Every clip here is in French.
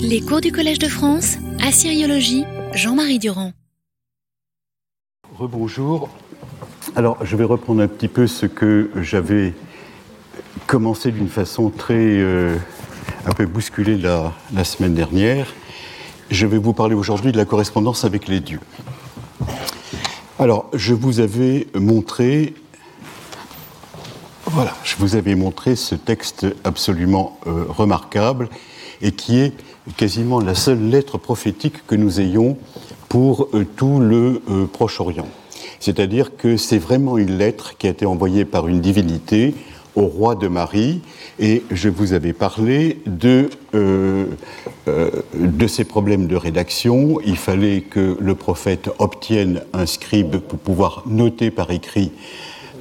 Les cours du Collège de France, Assyriologie, Jean-Marie Durand. Rebonjour. Alors, je vais reprendre un petit peu ce que j'avais commencé d'une façon très euh, un peu bousculée la, semaine dernière. Je vais vous parler aujourd'hui de la correspondance avec les dieux. Alors, je vous avais montré, voilà, je vous avais montré ce texte absolument euh, remarquable et qui est quasiment la seule lettre prophétique que nous ayons pour euh, tout le euh, Proche-Orient. C'est-à-dire que c'est vraiment une lettre qui a été envoyée par une divinité au roi de Marie, et je vous avais parlé de, euh, euh, de ces problèmes de rédaction. Il fallait que le prophète obtienne un scribe pour pouvoir noter par écrit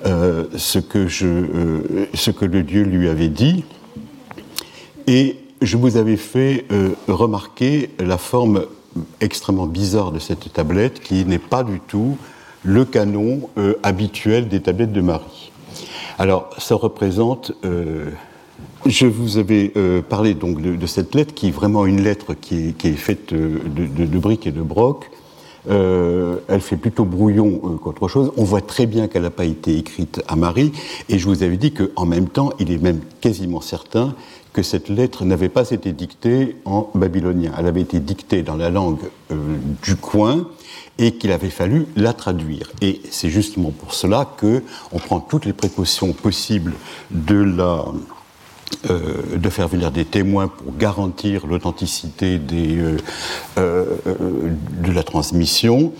ce, que je, ce que le Dieu lui avait dit. Et je vous avais fait euh, remarquer la forme extrêmement bizarre de cette tablette qui n'est pas du tout le canon euh, habituel des tablettes de Marie. Alors, ça représente. euh, je vous avais parlé donc de, cette lettre qui est vraiment une lettre qui est, faite de, briques et de broc. Elle fait plutôt brouillon qu'autre chose. On voit très bien qu'elle n'a pas été écrite à Marie. Et je vous avais dit qu'en même temps, il est même quasiment certain que cette lettre n'avait pas été dictée en babylonien. Elle avait été dictée dans la langue euh, du coin et qu'il avait fallu la traduire. Et c'est justement pour cela que on prend toutes les précautions possibles de la euh, de faire venir des témoins pour garantir l'authenticité euh, de la transmission.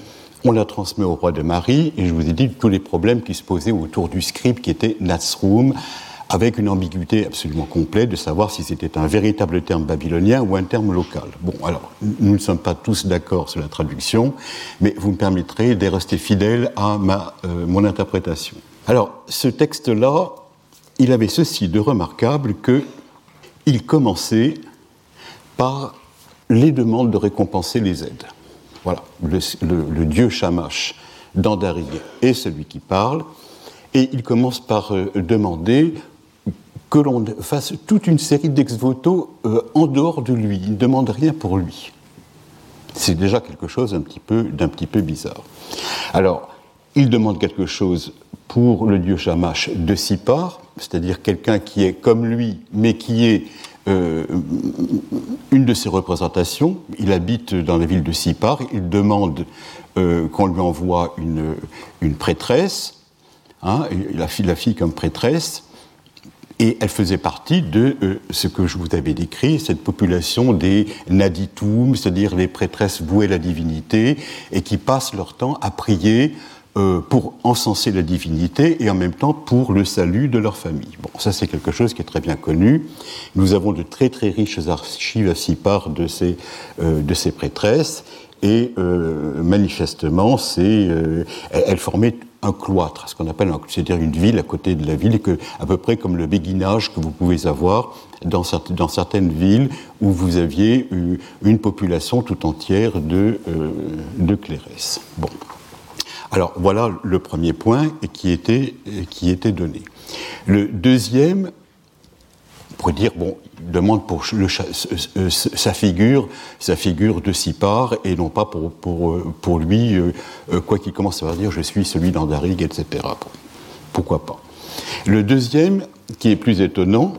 On la transmet au roi de Marie, et je vous ai dit tous les problèmes qui se posaient autour du scribe qui était Natsroum, avec une ambiguïté absolument complète de savoir si c'était un véritable terme babylonien ou un terme local. Bon, alors, nous ne sommes pas tous d'accord sur la traduction, mais vous me permettrez de rester fidèle à ma, euh, mon interprétation. Alors, ce texte-là, il avait ceci de remarquable que il commençait par les demandes de récompenser les aides. Voilà, le, dieu Shamash d'Andarig est celui qui parle, et il commence par euh, demander que l'on fasse toute une série d'ex-voto euh, en dehors de lui. Il ne demande rien pour lui. C'est déjà quelque chose un petit peu- d'un petit peu bizarre. Alors, il demande quelque chose pour le dieu Shamash de Sipar, c'est-à-dire quelqu'un qui est comme lui, mais qui est euh, une de ses représentations. Il habite dans la ville de Sipar. Il demande euh, qu'on lui envoie une, une prêtresse, hein, la, fille, la fille comme prêtresse. Et elle faisait partie de euh, ce que je vous avais décrit, cette population des naditum, c'est-à-dire les prêtresses vouées à la divinité, et qui passent leur temps à prier euh, pour encenser la divinité et en même temps pour le salut de leur famille. Bon, ça c'est quelque chose qui est très bien connu. Nous avons de très très riches archives à Sipar de ces, euh, de ces prêtresses, et euh, manifestement, c'est, euh, elles formaient un cloître, ce qu'on appelle, c'est-à-dire une ville à côté de la ville, que, à peu près comme le béguinage que vous pouvez avoir dans, certaines villes où vous aviez eu une population tout entière de, euh. Bon. Alors voilà le premier point qui était, qui était donné. Le deuxième, pourrait dire, bon, il demande pour sa figure, sa figure de Sipar, et non pas pour, lui, euh, euh, quoi qu'il commence à dire, je suis celui d'Andarig, etc. Pourquoi pas. Le deuxième, qui est plus étonnant,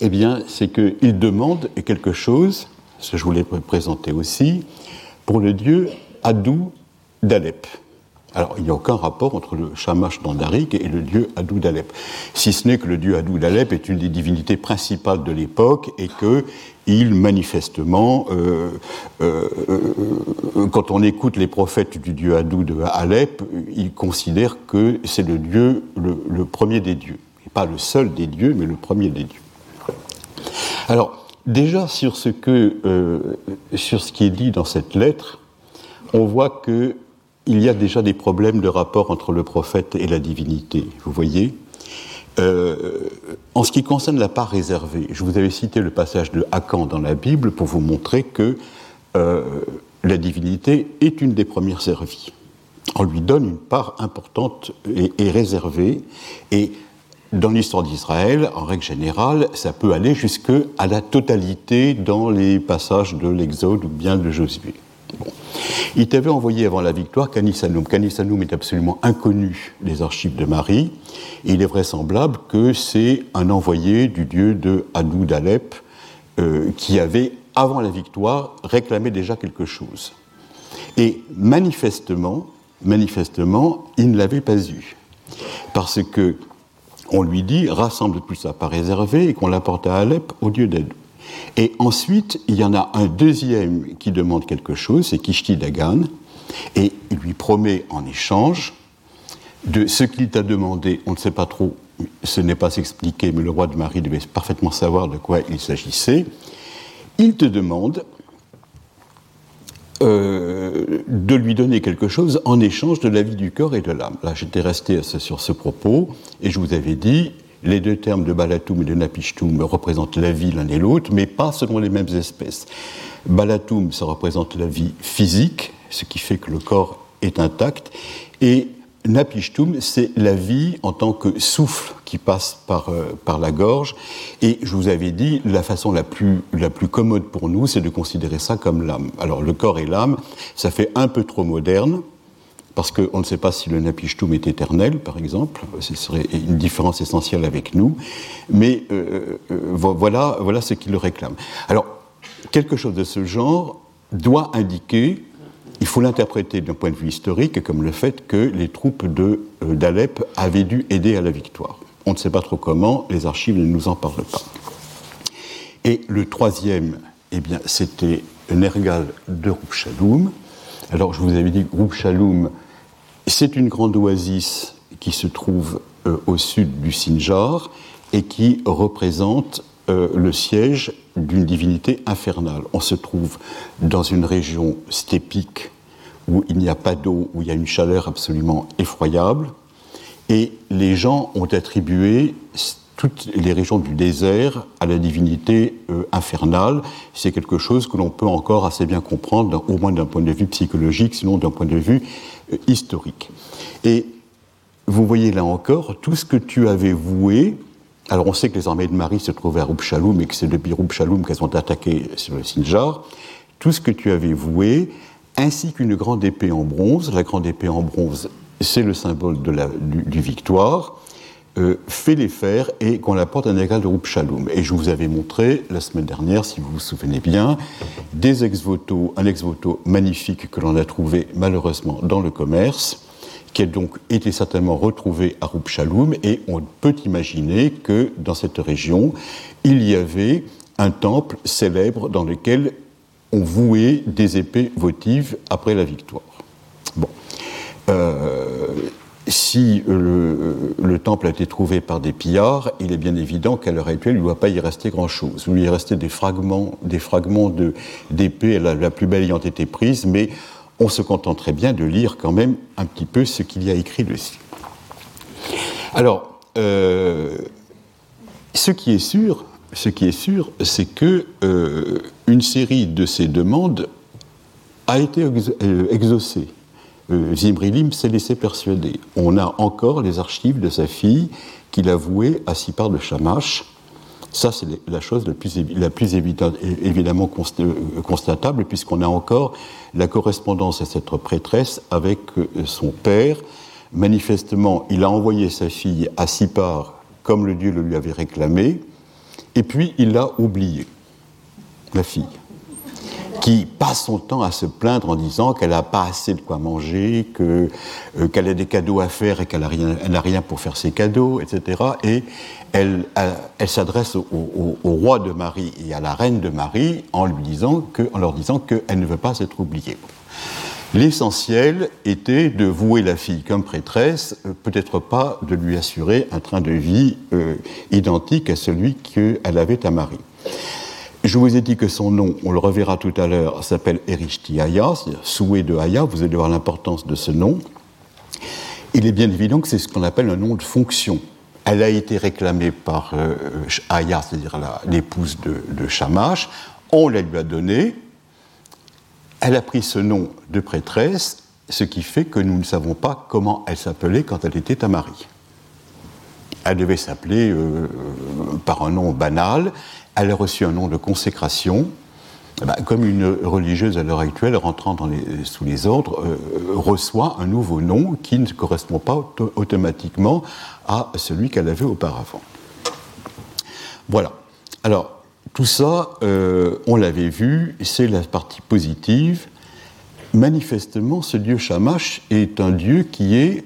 eh bien, c'est qu'il demande quelque chose, ce que je voulais pr- présenter aussi, pour le dieu Adou d'Alep. Alors, il n'y a aucun rapport entre le Shamash d'Andarik et le dieu Adou d'Alep. Si ce n'est que le dieu Adou d'Alep est une des divinités principales de l'époque et que il, manifestement, euh, euh, euh, quand on écoute les prophètes du dieu Adou de Alep, il considère que c'est le dieu, le, premier des dieux. Et pas le seul des dieux, mais le premier des dieux. Alors, déjà sur ce, que, sur ce qui est dit dans cette lettre, on voit qu'il y a déjà des problèmes de rapport entre le prophète et la divinité. Vous voyez Euh, En ce qui concerne la part réservée, je vous avais cité le passage de Hakan dans la Bible pour vous montrer que euh, la divinité est une des premières servies. On lui donne une part importante et, et réservée, et dans l'histoire d'Israël, en règle générale, ça peut aller jusque à la totalité dans les passages de l'Exode ou bien de Josué. Il t'avait envoyé avant la victoire Canissanum. Canissanum est absolument inconnu des archives de Marie. Il est vraisemblable que c'est un envoyé du dieu de Hadou d'Alep euh, qui avait, avant la victoire, réclamé déjà quelque chose. Et manifestement, manifestement, il ne l'avait pas eu. Parce que on lui dit rassemble tout ça pas réservé et qu'on l'apporte à Alep au dieu d'Adou. Et ensuite, il y en a un deuxième qui demande quelque chose, c'est Kishti Dagan, et il lui promet en échange de ce qu'il t'a demandé, on ne sait pas trop, ce n'est pas expliqué, mais le roi de Marie devait parfaitement savoir de quoi il s'agissait. Il te demande euh, de lui donner quelque chose en échange de la vie du corps et de l'âme. Là, j'étais resté sur ce propos et je vous avais dit, les deux termes de Balatum et de Napishtum représentent la vie l'un et l'autre, mais pas selon les mêmes espèces. Balatum, ça représente la vie physique, ce qui fait que le corps est intact, et Napishtum, c'est la vie en tant que souffle qui passe par, euh, par la gorge. Et je vous avais dit, la façon la plus, la plus commode pour nous, c'est de considérer ça comme l'âme. Alors le corps et l'âme, ça fait un peu trop moderne, parce qu'on ne sait pas si le Napishtum est éternel, par exemple, ce serait une différence essentielle avec nous, mais euh, euh, voilà, voilà ce qu'il réclame. Alors, quelque chose de ce genre doit indiquer il faut l'interpréter d'un point de vue historique comme le fait que les troupes euh, d'Alep avaient dû aider à la victoire. On ne sait pas trop comment, les archives ne nous en parlent pas. Et le troisième, eh bien, c'était Nergal de Roup Alors, je vous avais dit que c'est une grande oasis qui se trouve euh, au sud du Sinjar et qui représente euh, le siège d'une divinité infernale. On se trouve dans une région stépique où il n'y a pas d'eau, où il y a une chaleur absolument effroyable, et les gens ont attribué toutes les régions du désert à la divinité euh, infernale. C'est quelque chose que l'on peut encore assez bien comprendre, au moins d'un point de vue psychologique, sinon d'un point de vue historique. Et vous voyez là encore, tout ce que tu avais voué alors on sait que les armées de Marie se trouvaient à Roupchaloum et que c'est depuis Roupchaloum qu'elles ont attaqué sur le Sinjar. Tout ce que tu avais voué, ainsi qu'une grande épée en bronze, la grande épée en bronze, c'est le symbole du, victoire, euh, fait les faire et qu'on la porte à égal de Roupchaloum. Et je vous avais montré la semaine dernière, si vous vous souvenez bien, des ex-voto, un ex-voto magnifique que l'on a trouvé malheureusement dans le commerce qui a donc été certainement retrouvé à Roupchaloum, et on peut imaginer que dans cette région, il y avait un temple célèbre dans lequel on vouait des épées votives après la victoire. Bon. Euh, si le, temple a été trouvé par des pillards, il est bien évident qu'à l'heure actuelle, il ne doit pas y rester grand-chose. Il y restait des fragments, des fragments d'épées, la, la, plus belle ayant été prise, mais on se contenterait bien de lire quand même un petit peu ce qu'il y a écrit dessus. Alors, euh, ce qui est sûr, ce c'est que euh, une série de ces demandes a été euh, exaucée. Zimrilim s'est laissé persuader. On a encore les archives de sa fille qu'il a vouées à Sipar de Shamash, ça, c'est la chose la plus, la évidemment euh, constatable, puisqu'on a encore la correspondance à cette prêtresse avec euh, son père. Manifestement, il a envoyé sa fille à Sipar, comme le dieu le lui avait réclamé, et puis il l'a oubliée, la fille qui passe son temps à se plaindre en disant qu'elle n'a pas assez de quoi manger, euh, qu'elle a des cadeaux à faire et qu'elle n'a rien, pour faire ses cadeaux, etc. Et elle, s'adresse au, roi de Marie et à la reine de Marie en leur disant qu'elle ne veut pas être oubliée. L'essentiel était de vouer la fille comme prêtresse, euh, peut-être pas de lui assurer un train de vie euh, identique à celui qu'elle avait à Marie. Je vous ai dit que son nom, on le reverra tout à l'heure, s'appelle Erishti Aya, c'est-à-dire souhait de Aya, vous allez voir l'importance de ce nom. Il est bien évident que c'est ce qu'on appelle un nom de fonction. Elle a été réclamée par euh, Aya, c'est-à-dire l'épouse de, de Shamash, on la lui a donnée, elle a pris ce nom de prêtresse, ce qui fait que nous ne savons pas comment elle s'appelait quand elle était à Marie. elle devait s'appeler par un nom banal. Elle a reçu un nom de consécration. Bah, comme une religieuse à l'heure actuelle rentrant sous les ordres reçoit un nouveau nom qui ne correspond pas automatiquement à celui qu'elle avait auparavant. Voilà. Alors, tout ça, on l'avait vu, c'est la partie positive manifestement, ce dieu Shamash est un dieu qui est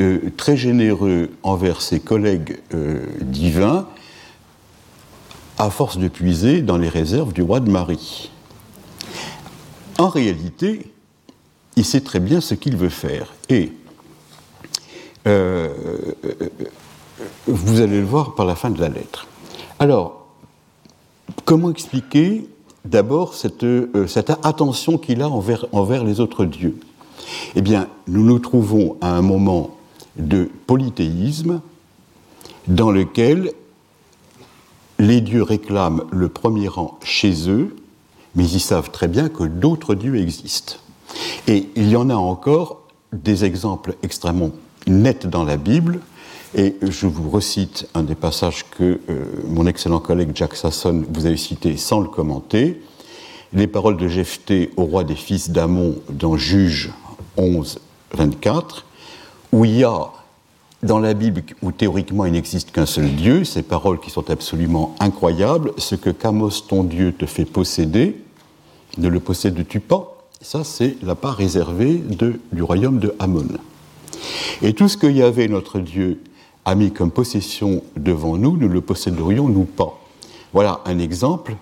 euh, très généreux envers ses collègues euh, divins, à force de puiser dans les réserves du roi de Marie. En réalité, il sait très bien ce qu'il veut faire. Et euh, vous allez le voir par la fin de la lettre. Alors, comment expliquer d'abord euh, cette, attention qu'il a envers, envers les autres dieux? Eh bien, nous nous trouvons à un moment de polythéisme dans lequel les dieux réclament le premier rang chez eux, mais ils savent très bien que d'autres dieux existent. Et il y en a encore des exemples extrêmement nets dans la Bible, et je vous recite un des passages que euh, mon excellent collègue Jack Sasson vous avait cité sans le commenter. Les paroles de Jephthé au roi des fils d'Amon dans Juge 11, 24, où il y a dans la Bible, où théoriquement il n'existe qu'un seul Dieu, ces paroles qui sont absolument incroyables, ce que Camos, ton Dieu, te fait posséder, ne le possèdes-tu pas? Ça, c'est la part réservée de, du royaume de Amon. Et tout ce que Yahvé, notre Dieu, a mis comme possession devant nous, nous le posséderions nous pas? Voilà un exemple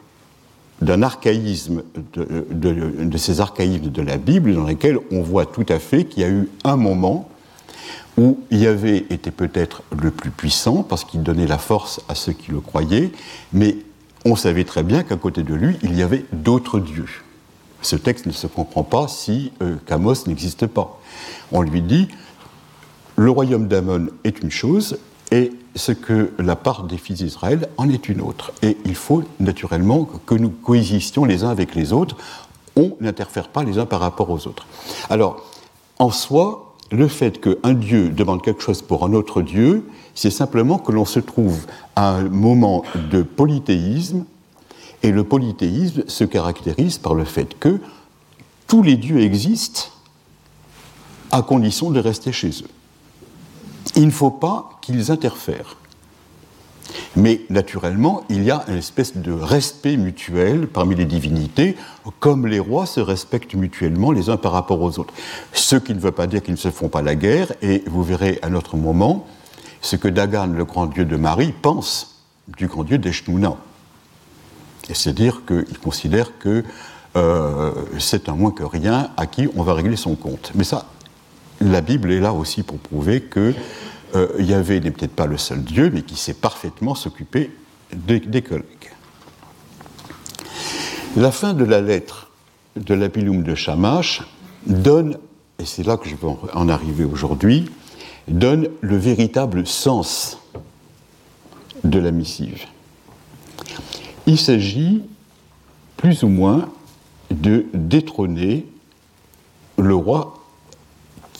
d'un archaïsme, de, ces archaïsmes de la Bible, dans lesquels on voit tout à fait qu'il y a eu un moment où Yahvé était peut-être le plus puissant, parce qu'il donnait la force à ceux qui le croyaient, mais on savait très bien qu'à côté de lui, il y avait d'autres dieux. Ce texte ne se comprend pas si euh, n'existe pas. On lui dit, le royaume d'Amon est une chose et ce que la part des fils d'Israël en est une autre. Et il faut naturellement que nous coexistions les uns avec les autres. On n'interfère pas les uns par rapport aux autres. Alors, en soi, le fait qu'un Dieu demande quelque chose pour un autre Dieu, c'est simplement que l'on se trouve à un moment de polythéisme, et le polythéisme se caractérise par le fait que tous les dieux existent à condition de rester chez eux il ne faut pas qu'ils interfèrent. Mais naturellement, il y a une espèce de respect mutuel parmi les divinités, comme les rois se respectent mutuellement les uns par rapport aux autres. Ce qui ne veut pas dire qu'ils ne se font pas la guerre, et vous verrez à notre moment ce que Dagan, le grand dieu de Marie, pense du grand dieu d'Eshnouna. C'est-à-dire qu'il considère que euh, c'est un moins que rien à qui on va régler son compte. Mais ça, la Bible est là aussi pour prouver que euh, Yahvé n'est peut-être pas le seul Dieu, mais qui sait parfaitement s'occuper des, collègues. La fin de la lettre de l'Apilum de Shamash donne, et c'est là que je vais en arriver aujourd'hui, donne le véritable sens de la missive. Il s'agit plus ou moins de détrôner le roi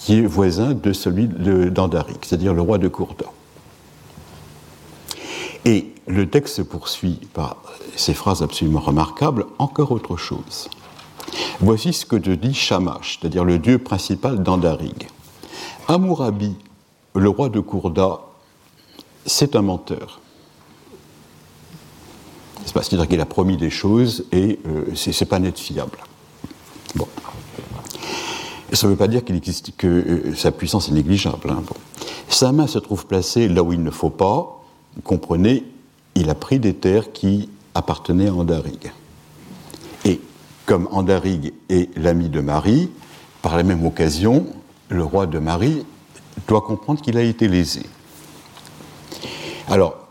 qui est voisin de celui d'Andaric, c'est-à-dire le roi de Courda. Et le texte se poursuit par ces phrases absolument remarquables, encore autre chose. Voici ce que te dit Shamash, c'est-à-dire le dieu principal d'Andarig. Amourabi, le roi de Courda, c'est un menteur. C'est-à-dire qu'il a promis des choses et euh, c'est pas net fiable. Ça ne veut pas dire qu'il existe, que euh, sa puissance est négligeable. Hein, sa main se trouve placée là où il ne faut pas. Comprenez, il a pris des terres qui appartenaient à Andarig. Et comme Andarig est l'ami de Marie, par la même occasion, le roi de Marie doit comprendre qu'il a été lésé. Alors,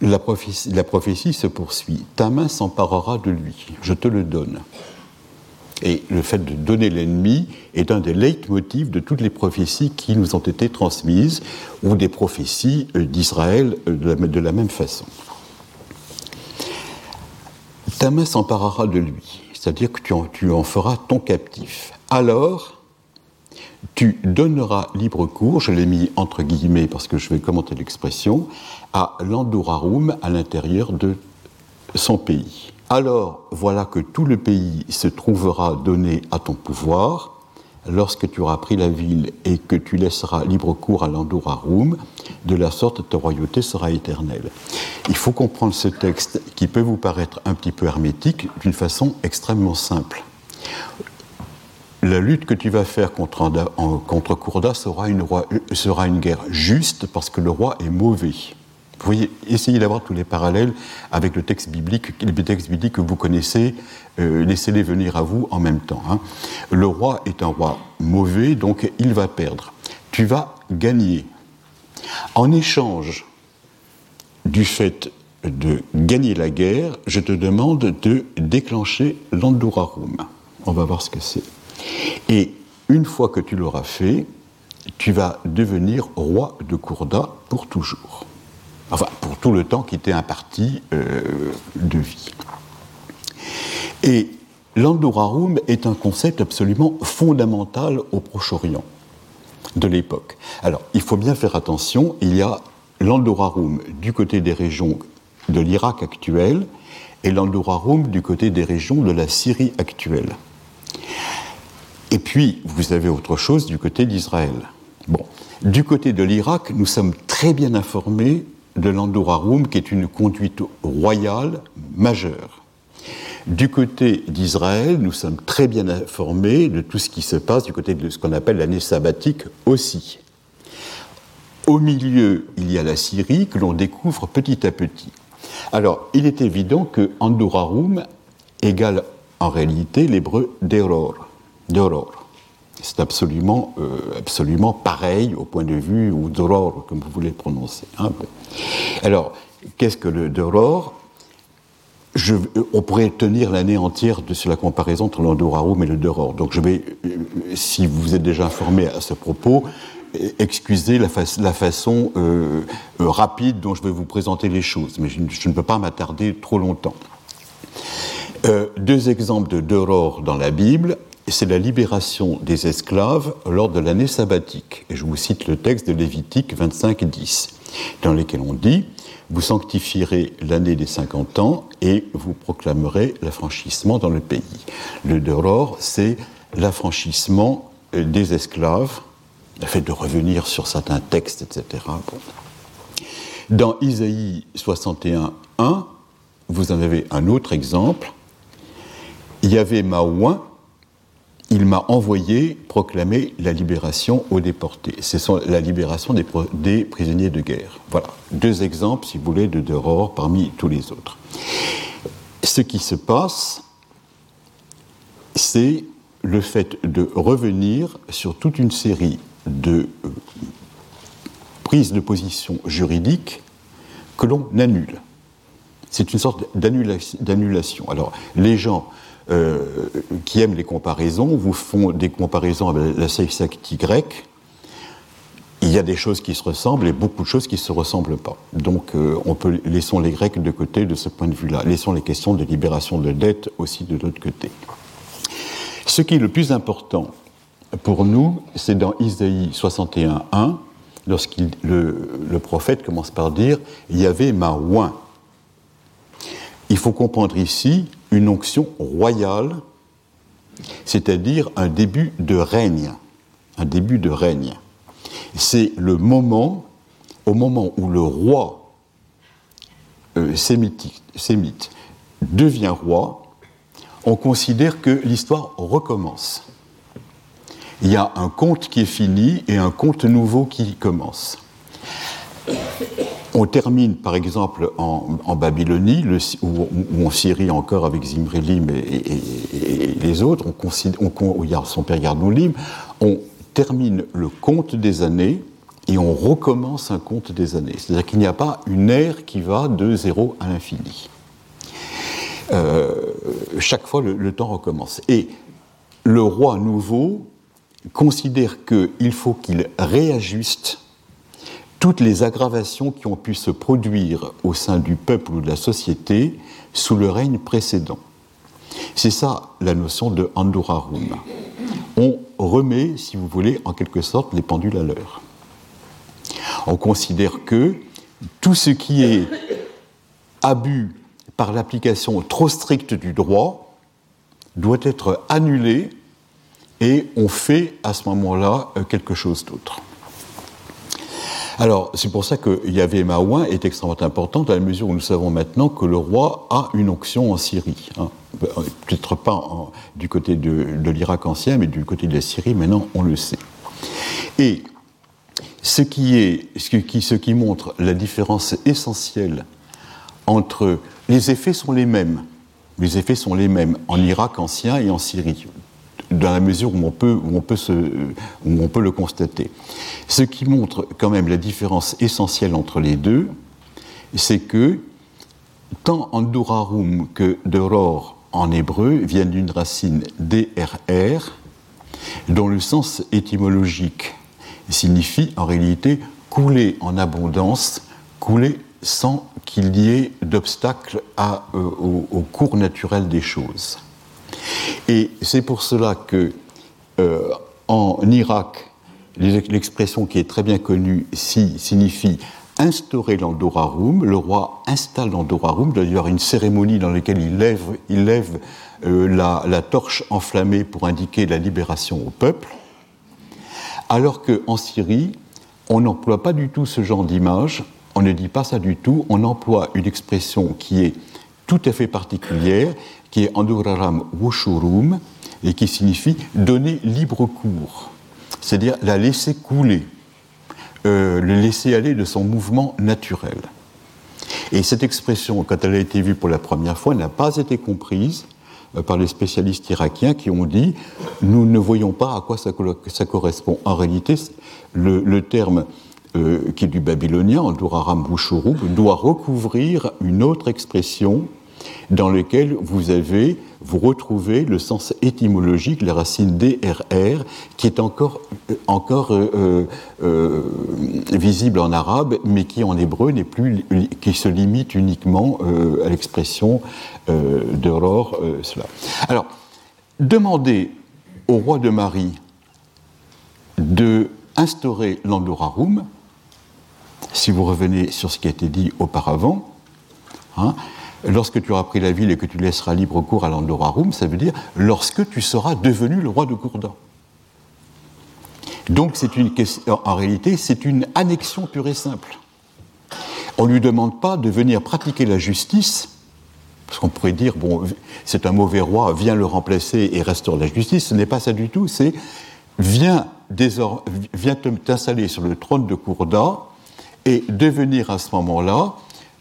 la prophétie se poursuit. Ta main s'emparera de lui, je te le donne. Et le fait de donner l'ennemi est un des leitmotifs de toutes les prophéties qui nous ont été transmises, ou des prophéties euh, d'Israël euh, de la même façon. Ta main s'emparera de lui, c'est-à-dire que tu en, en feras ton captif. Alors, tu donneras libre cours, je l'ai mis entre guillemets parce que je vais commenter l'expression, à l'Andorarum à l'intérieur de son pays. Alors voilà que tout le pays se trouvera donné à ton pouvoir, lorsque tu auras pris la ville et que tu laisseras libre cours à l'Andorarum, de la sorte ta royauté sera éternelle. Il faut comprendre ce texte qui peut vous paraître un petit peu hermétique d'une façon extrêmement simple la lutte que tu vas faire contre, sera une, sera une guerre juste parce que le roi est mauvais. Vous voyez, essayez d'avoir tous les parallèles avec le texte biblique, les textes bibliques que vous connaissez, euh, laissez-les venir à vous en même temps. Hein. Le roi est un roi mauvais, donc il va perdre. Tu vas gagner. En échange du fait de gagner la guerre, je te demande de déclencher l'Andurarum. On va voir ce que c'est. Et une fois que tu l'auras fait, tu vas devenir roi de Courda pour toujours. Enfin, pour tout le temps qui t'est imparti euh, de vie. Et l'Andorarum est un concept absolument fondamental au Proche-Orient de l'époque. Alors, il faut bien faire attention, il y a l'Andorarum du côté des régions de l'Irak actuel et l'Andorarum du côté des régions de la Syrie actuelle. Et puis, vous avez autre chose du côté d'Israël. Bon, du côté de l'Irak, nous sommes très bien informés de l'Andorarum, qui est une conduite royale majeure. Du côté d'Israël, nous sommes très bien informés de tout ce qui se passe du côté de ce qu'on appelle l'année sabbatique aussi. Au milieu, il y a la Syrie que l'on découvre petit à petit. Alors, il est évident que Andorarum égale en réalité l'hébreu Deror d'aurore. C'est absolument, euh, absolument pareil au point de vue, ou d'aurore, comme vous voulez prononcer. Hein, Alors, qu'est-ce que le d'aurore je, on pourrait tenir l'année entière sur la comparaison entre l'Andorarum et le Doror. Donc je vais, euh, si vous êtes déjà informé à ce propos, excusez la, façon euh, rapide dont je vais vous présenter les choses, mais je, ne peux pas m'attarder trop longtemps. deux exemples de Doror dans la Bible c'est la libération des esclaves lors de l'année sabbatique. Et je vous cite le texte de Lévitique 25 10, dans lequel on dit Vous sanctifierez l'année des 50 ans et vous proclamerez l'affranchissement dans le pays. Le Doror, c'est l'affranchissement euh, des esclaves, le fait de revenir sur certains textes, etc. Dans Isaïe 61, 1, vous en avez un autre exemple. Il y avait Maouin, il m'a envoyé proclamer la libération aux déportés. C'est la libération des, prisonniers de guerre. Voilà, deux exemples, si vous voulez, de Deror parmi tous les autres. Ce qui se passe, c'est le fait de revenir sur toute une série de euh, prises de position juridiques que l'on annule. C'est une sorte d'annulation. Alors, les gens euh, qui aiment les comparaisons vous font des comparaisons avec la sexactie grecque. Il y a des choses qui se ressemblent et beaucoup de choses qui ne se ressemblent pas. Donc, euh, on peut, laissons les Grecs de côté de ce point de vue-là. Laissons les questions de libération de dette aussi de l'autre côté. Ce qui est le plus important pour nous, c'est dans Isaïe 61.1, lorsque le, le, prophète commence par dire Il y avait ma oin. Il faut comprendre ici une onction royale, c'est-à-dire un début de règne. Un début de règne. C'est le moment, au moment où le roi euh, sémite devient roi, on considère que l'histoire recommence. Il y a un conte qui est fini et un conte nouveau qui commence. On termine par exemple en, Babylonie, ou, en Syrie encore avec Zimrilim et, les autres, on, il y a son père Yarnoulim, on termine le compte des années et on recommence un compte des années. C'est-à-dire qu'il n'y a pas une ère qui va de zéro à l'infini. Euh, chaque fois, le temps recommence. Et le roi nouveau considère qu'il faut qu'il réajuste toutes les aggravations qui ont pu se produire au sein du peuple ou de la société sous le règne précédent. C'est ça la notion de Andurarum. On remet, si vous voulez, en quelque sorte les pendules à l'heure. On considère que tout ce qui est abus par l'application trop stricte du droit doit être annulé et on fait à ce moment-là quelque chose d'autre. Alors, c'est pour ça que Yahvé Maouin est extrêmement important dans la mesure où nous savons maintenant que le roi a une onction en Syrie. Hein. Peut-être pas du côté de, l'Irak ancien, mais du côté de la Syrie, maintenant on le sait. Et ce qui, montre la différence essentielle entre. Les effets sont les mêmes. Les effets sont les mêmes en Irak ancien et en Syrie dans la mesure où on peut, le constater. Ce qui montre quand même la différence essentielle entre les deux, c'est que tant Andurarum que Doror en hébreu viennent d'une racine DRR, dont le sens étymologique signifie en réalité couler en abondance, couler sans qu'il y ait d'obstacle euh, au cours naturel des choses. Et c'est pour cela que euh, en Irak, l'expression qui est très bien connue signifie instaurer l'Andorarum. Le roi installe l'Andorarum, d'ailleurs une cérémonie dans laquelle il lève, il lève euh, la, la, torche enflammée pour indiquer la libération au peuple. Alors qu'en Syrie, on n'emploie pas du tout ce genre d'image, on ne dit pas ça du tout, on emploie une expression qui est tout à fait particulière, qui est Anduraram Wushurum, et qui signifie donner libre cours, c'est-à-dire la laisser couler, euh, le laisser aller de son mouvement naturel. Et cette expression, quand elle a été vue pour la première fois, n'a pas été comprise euh, par les spécialistes irakiens qui ont dit nous ne voyons pas à quoi ça, correspond. En réalité, le, terme euh, qui est du babylonien, Anduraram Wushurum, doit recouvrir une autre expression dans lequel vous avez, vous retrouvez le sens étymologique, la racine DRR, qui est encore, euh, encore euh, euh, visible en arabe, mais qui en hébreu n'est plus, qui se limite uniquement à l'expression de cela. Alors, demander au roi de Marie de instaurer l'Andorarum, si vous revenez sur ce qui a été dit auparavant, hein, lorsque tu auras pris la ville et que tu laisseras libre cours à l'Andorarum, ça veut dire lorsque tu seras devenu le roi de Gourdan. Donc une en réalité, c'est une annexion pure et simple. On ne lui demande pas de venir pratiquer la justice, parce qu'on pourrait dire, bon, c'est un mauvais roi, viens le remplacer et restaure la justice. Ce n'est pas ça du tout, c'est viens, viens t'installer sur le trône de Gourdan et devenir à ce moment-là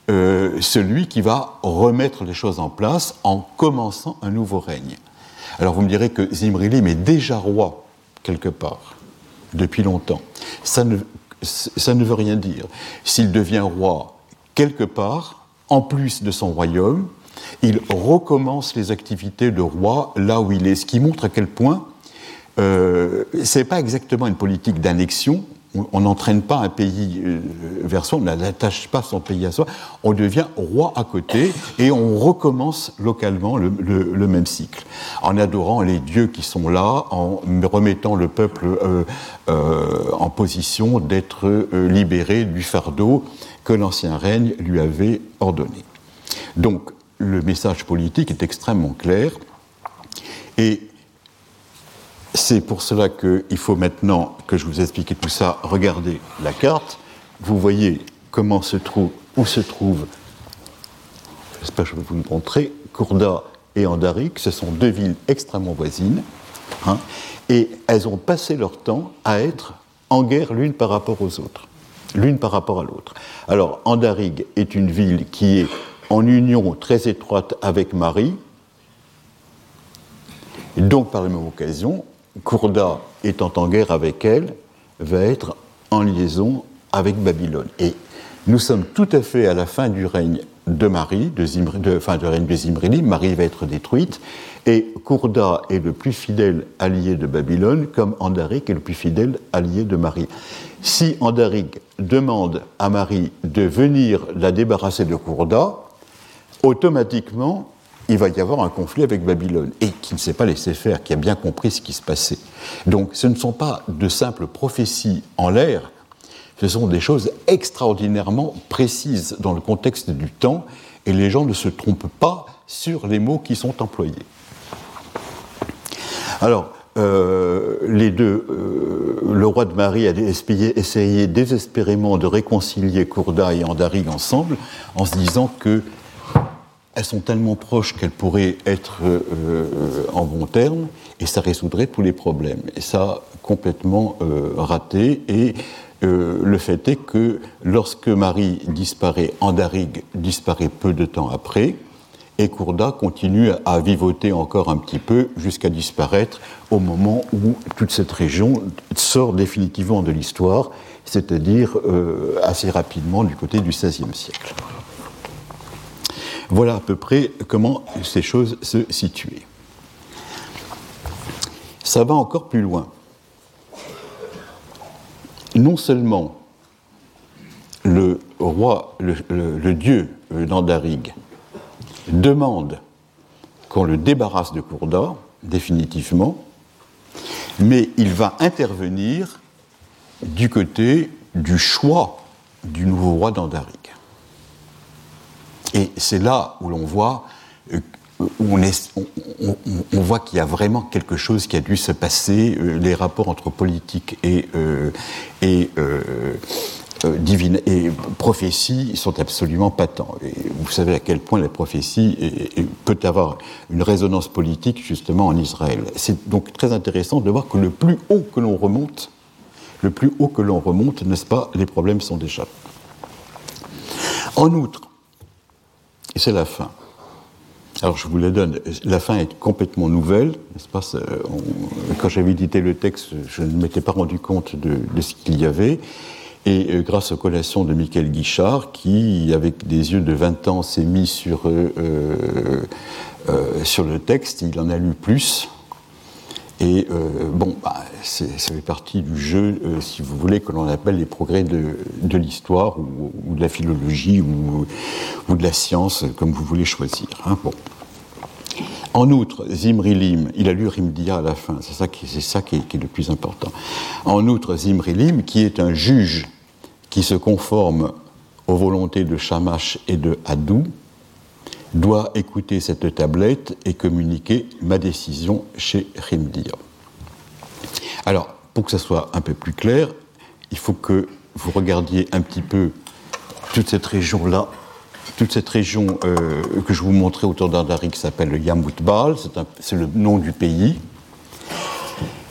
euh, celui qui va remettre les choses en place en commençant un nouveau règne. Alors vous me direz que Zimrilim est déjà roi quelque part, depuis longtemps. Ça ne, veut rien dire. S'il devient roi quelque part, en plus de son royaume, il recommence les activités de roi là où il est, ce qui montre à quel point euh, ce n'est pas exactement une politique d'annexion, on n'entraîne pas un pays euh, vers soi, on n'attache pas son pays à soi, on devient roi à côté et on recommence localement le, même cycle, en adorant les dieux qui sont là, en remettant le peuple euh, euh, en position d'être libéré du fardeau que l'ancien règne lui avait ordonné. Donc le message politique est extrêmement clair et c'est pour cela qu'il faut maintenant que je vous explique tout ça, regarder la carte. Vous voyez comment se trouve, où se trouve, j'espère que je vais vous le montrer, Kourda et Andarik. Ce sont deux villes extrêmement voisines. Hein, et elles ont passé leur temps à être en guerre l'une par rapport aux autres, l'une par rapport à l'autre. Alors, Andarig est une ville qui est en union très étroite avec Marie, et donc par la même occasion, Kourda, étant en guerre avec elle, va être en liaison avec Babylone. Et nous sommes tout à fait à la fin du règne de Marie, de, fin du règne de Zimrilim. Marie va être détruite, et Kourda est le plus fidèle allié de Babylone, comme Andarik est le plus fidèle allié de Marie. Si Andarik demande à Marie de venir la débarrasser de Kourda, automatiquement, il va y avoir un conflit avec Babylone, et qui ne s'est pas laissé faire, qui a bien compris ce qui se passait. Donc ce ne sont pas de simples prophéties en l'air, ce sont des choses extraordinairement précises dans le contexte du temps, et les gens ne se trompent pas sur les mots qui sont employés. Alors, euh, les deux, euh, le roi de Marie a essayé, désespérément de réconcilier Courda et Andarig ensemble en se disant que elles sont tellement proches qu'elles pourraient être euh, en bon terme et ça résoudrait tous les problèmes. Et ça complètement raté et le fait est que lorsque Marie disparaît, Andarig disparaît peu de temps après, et Courda continue à vivoter encore un petit peu jusqu'à disparaître au moment où toute cette région sort définitivement de l'histoire, c'est-à-dire euh, assez rapidement du côté du XVIe siècle. Voilà à peu près comment ces choses se situaient. Ça va encore plus loin. Non seulement le roi, le, dieu d'Andarig, demande qu'on le débarrasse de Courda, définitivement, mais il va intervenir du côté du choix du nouveau roi d'Andarig. Et c'est là où l'on voit, euh, on, voit qu'il y a vraiment quelque chose qui a dû se passer, euh, les rapports entre politique et, euh, prophétie sont absolument patents. Vous savez à quel point la prophétie peut avoir une résonance politique justement en Israël. C'est donc très intéressant de voir que le plus haut que l'on remonte, le plus haut que l'on remonte, n'est-ce pas, les problèmes sont déjà. En outre, et c'est la fin. Alors je vous la donne, la fin est complètement nouvelle, Quand j'avais édité le texte, je ne m'étais pas rendu compte de, de ce qu'il y avait. Et euh, grâce aux collations de Michael Guichard, qui, avec des yeux de 20 ans, s'est mis sur, euh, euh, sur le texte, il en a lu plus. Et bon, bah, ça fait partie du jeu, si vous voulez, que l'on appelle les progrès de, l'histoire ou, de la philologie ou, de la science, comme vous voulez choisir. Hein. Bon. En outre, Zimri Lim, il a lu Rimdia à la fin, c'est ça, qui, c'est ça qui, est, le plus important. En outre, Zimri Lim, qui est un juge qui se conforme aux volontés de Shamash et de Hadou, doit écouter cette tablette et communiquer ma décision chez Rimdia. Alors, pour que ça soit un peu plus clair, il faut que vous regardiez un petit peu toute cette région-là toute cette région euh, que je vous montrais autour d'Andari qui s'appelle le Yamutbal, c'est le nom du pays.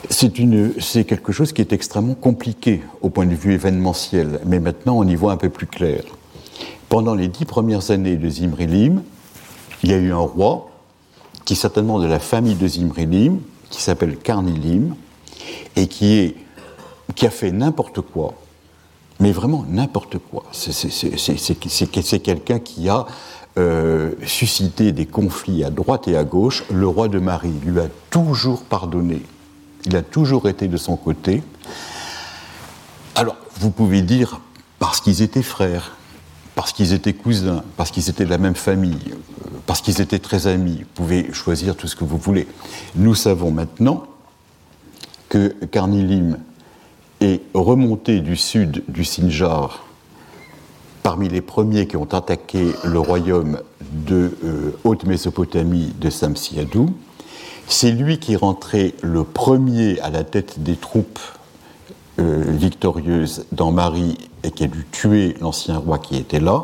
C'est quelque chose qui est extrêmement compliqué au point de vue événementiel, mais maintenant on y voit un peu plus clair. Pendant les dix premières années de Zimrilim, il y a eu un roi qui est certainement de la famille de Zimrilim, qui s'appelle Karnilim, et qui a fait n'importe quoi mais vraiment n'importe quoi. C'est quelqu'un qui a euh, suscité des conflits à droite et à gauche. Le roi de Marie lui a toujours pardonné. Il a toujours été de son côté. Alors, vous pouvez dire parce qu'ils étaient frères, parce qu'ils étaient cousins, parce qu'ils étaient de la même famille, euh, parce qu'ils étaient très amis. Vous pouvez choisir tout ce que vous voulez. Nous savons maintenant que Carnilim et remonté du sud du Sinjar parmi les premiers qui ont attaqué le royaume de euh, Haute-Mésopotamie de Samsiadou. C'est lui qui est rentré le premier à la tête des troupes euh, victorieuses dans Marie et qui a dû tuer l'ancien roi qui était là.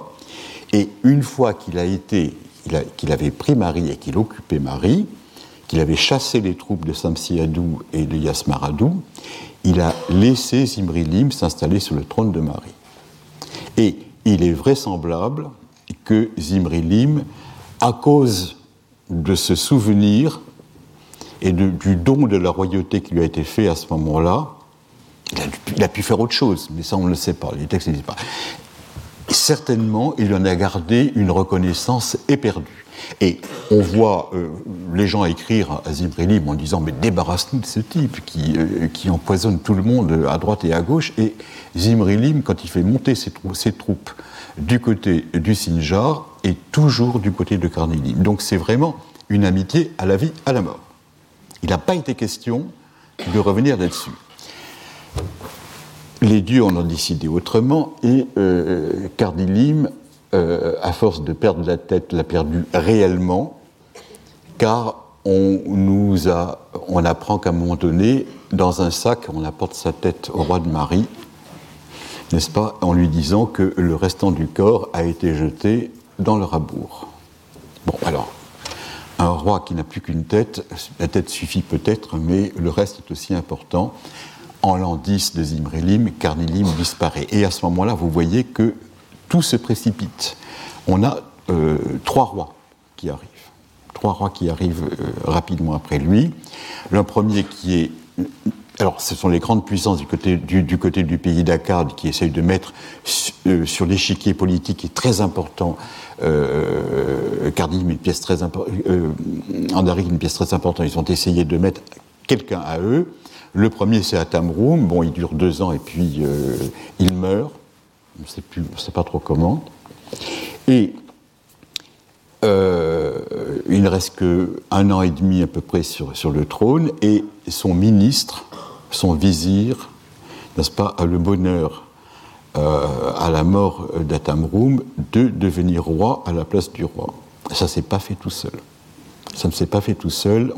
Et une fois qu'il a été, qu'il avait pris Marie et qu'il occupait Marie, qu'il avait chassé les troupes de Samsiadou et de Yasmaradou, il a laissé Zimrilim s'installer sur le trône de Marie. Et il est vraisemblable que Zimrilim, à cause de ce souvenir et du don de la royauté qui lui a été fait à ce moment-là, il, a, pu faire autre chose, mais ça on ne le sait pas, les textes ne disent pas. Certainement, il en a gardé une reconnaissance éperdue. Et on voit euh, les gens écrire à Zimrilim en disant Mais débarrasse-nous de ce type qui, euh, qui, empoisonne tout le monde à droite et à gauche. Et Zimrilim, quand il fait monter ses, troupes du côté du Sinjar, est toujours du côté de Carnegie. Donc c'est vraiment une amitié à la vie, à la mort. Il n'a pas été question de revenir là-dessus. Les dieux en ont décidé autrement et euh, Cardilim, euh, à force de perdre la tête, l'a perdu réellement, car on nous a, on apprend qu'à un moment donné, dans un sac, on apporte sa tête au roi de Marie, n'est-ce pas, en lui disant que le restant du corps a été jeté dans le rabour. Bon, alors, un roi qui n'a plus qu'une tête, la tête suffit peut-être, mais le reste est aussi important. En l'an 10 de Zimrilim, Carnilim disparaît. Et à ce moment-là, vous voyez que tout se précipite. On a euh, trois rois qui arrivent. Trois rois qui arrivent euh, rapidement après lui. Le premier qui est alors, ce sont les grandes puissances du côté du, côté du pays d'Akkad qui essayent de mettre euh, sur l'échiquier politique qui est très important, euh, une pièce très importante, euh, une pièce très importante. Ils ont essayé de mettre quelqu'un à eux. Le premier, c'est Atamroum. Bon, il dure deux ans et puis euh, il meurt. On ne sait pas trop comment. Et il ne reste qu'un an et demi à peu près sur, le trône et son ministre, son vizir, n'est-ce pas, a le bonheur, euh, à la mort d'Atamroum, de devenir roi à la place du roi. Ça ne s'est pas fait tout seul. Ça ne s'est pas fait tout seul.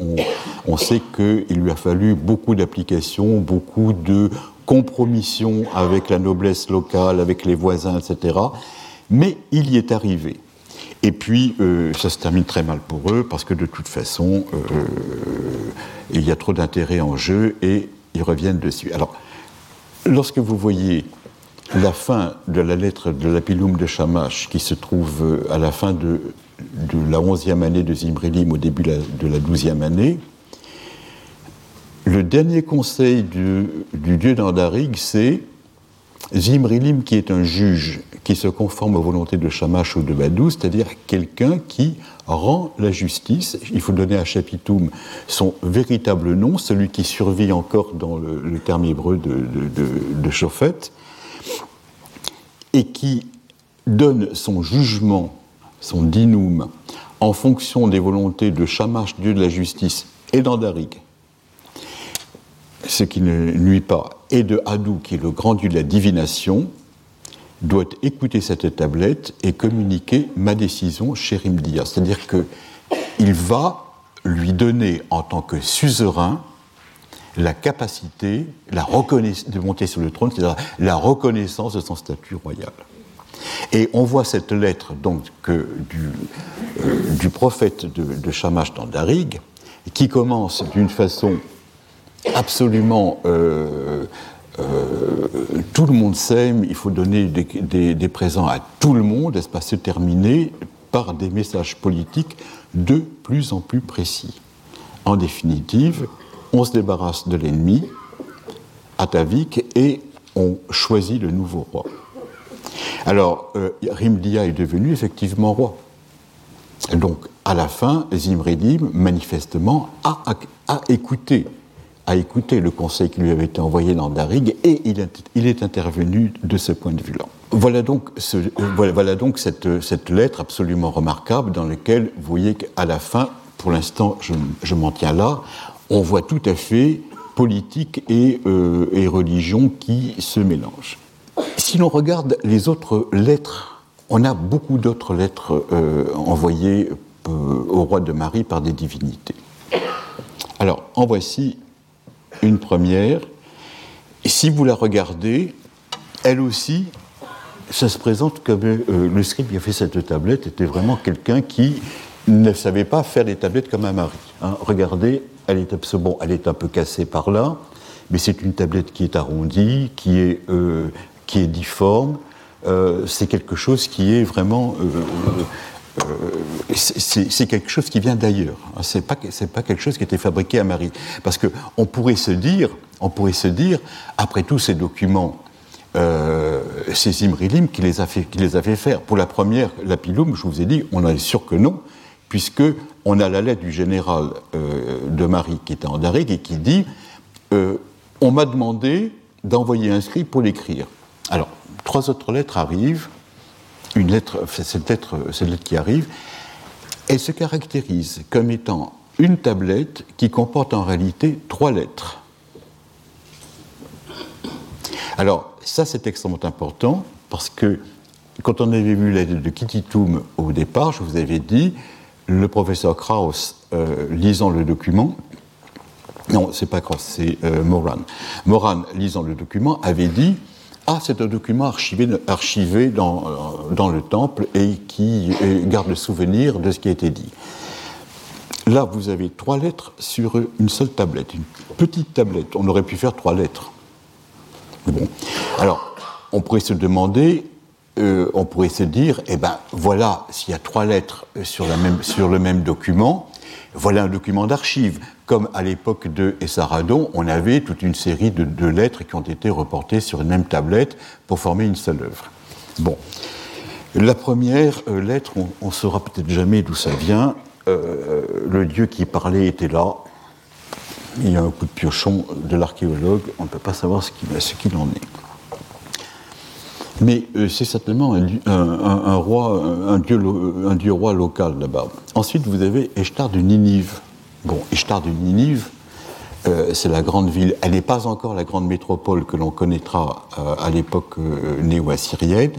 On, sait qu'il lui a fallu beaucoup d'applications, beaucoup de compromissions avec la noblesse locale, avec les voisins, etc. Mais il y est arrivé. Et puis, euh, ça se termine très mal pour eux, parce que de toute façon, euh, il y a trop d'intérêt en jeu et ils reviennent dessus. Alors, lorsque vous voyez la fin de la lettre de l'Apilum de Shamash, qui se trouve euh, à la fin de, la onzième année de Zimrilim, au début de la douzième année, le dernier conseil du, dieu d'Andarig, c'est Zimrilim, qui est un juge qui se conforme aux volontés de Shamash ou de Badou, c'est-à-dire quelqu'un qui rend la justice. Il faut donner à Chapitum son véritable nom, celui qui survit encore dans le, terme hébreu de, de, et qui donne son jugement, son dinum, en fonction des volontés de Shamash, dieu de la justice, et d'Andarig, ce qui ne nuit pas, et de Hadou, qui est le grand dieu de la divination, doit écouter cette tablette et communiquer ma décision chez Rimdia. C'est-à-dire qu'il va lui donner en tant que suzerain la capacité la de monter sur le trône, c'est-à-dire la reconnaissance de son statut royal. Et on voit cette lettre donc euh, du, prophète de, Shamash dans Darig, qui commence d'une façon absolument euh, euh, tout le monde s'aime, il faut donner des, présents à tout le monde, n'est-ce pas, se terminer par des messages politiques de plus en plus précis. En définitive, on se débarrasse de l'ennemi, Atavik, et on choisit le nouveau roi. Alors, euh, Rimdia est devenu effectivement roi. Donc, à la fin, Zimridim, manifestement, a, écouté le conseil qui lui avait été envoyé dans Darig et il est, intervenu de ce point de vue-là. Voilà donc, voilà, donc cette, lettre absolument remarquable dans laquelle vous voyez qu'à la fin, pour l'instant je, je m'en tiens là, on voit tout à fait politique et, euh, et religion qui se mélangent. Si l'on regarde les autres lettres, on a beaucoup d'autres lettres euh, envoyées euh, au roi de Marie par des divinités. Alors, en voici une première. Si vous la regardez, elle aussi, ça se présente comme euh, le script qui a fait cette tablette était vraiment quelqu'un qui ne savait pas faire des tablettes comme un mari. Hein. Regardez, elle est, bon, elle est un peu cassée par là, mais c'est une tablette qui est arrondie, qui est, qui est difforme. Euh, c'est quelque chose qui est vraiment euh, c'est quelque chose qui vient d'ailleurs. Hein. C'est pas pas quelque chose qui était fabriqué à Marie. Parce que on pourrait se dire, on pourrait se dire, après tous ces documents, euh, c'est Imrilim qui les a fait qui les fait faire. Pour la première, la Pilum, je vous ai dit, on est sûr que non, puisque on a la lettre du général euh, de Marie qui était en Darig et qui dit, euh, on m'a demandé d'envoyer un script pour l'écrire. Alors trois autres lettres arrivent une lettre, cette lettre, cette lettre qui arrive, elle se caractérise comme étant une tablette qui comporte en réalité trois lettres. Alors, ça c'est extrêmement important parce que quand on avait vu l'aide de Kitty Toom au départ, je vous avais dit, le professeur Krauss, euh, lisant le document, non, c'est pas Krauss, c'est euh, Moran. Moran, lisant le document, avait dit Ah, c'est un document archivé, archivé dans, euh, le temple et qui garde le souvenir de ce qui a été dit. Là, vous avez trois lettres sur une seule tablette, une petite tablette. On aurait pu faire trois lettres. Bon. Alors, on pourrait se demander euh, on pourrait se dire, eh ben voilà, s'il y a trois lettres sur, le même document, voilà un document d'archives. Comme à l'époque de Essaradon, on avait toute une série de, lettres qui ont été reportées sur une même tablette pour former une seule œuvre. Bon. La première euh, lettre, on ne saura peut-être jamais d'où ça vient. Euh, le dieu qui parlait était là. Il y a un coup de piochon de l'archéologue, on ne peut pas savoir ce qu'il en est. Mais euh, c'est certainement un, roi, un dieu, un dieu roi local là-bas. Ensuite, vous avez Eshtar de Ninive. Bon, Eshtar de Ninive, euh, c'est la grande ville. Elle n'est pas encore la grande métropole que l'on connaîtra euh, à l'époque néo-assyrienne,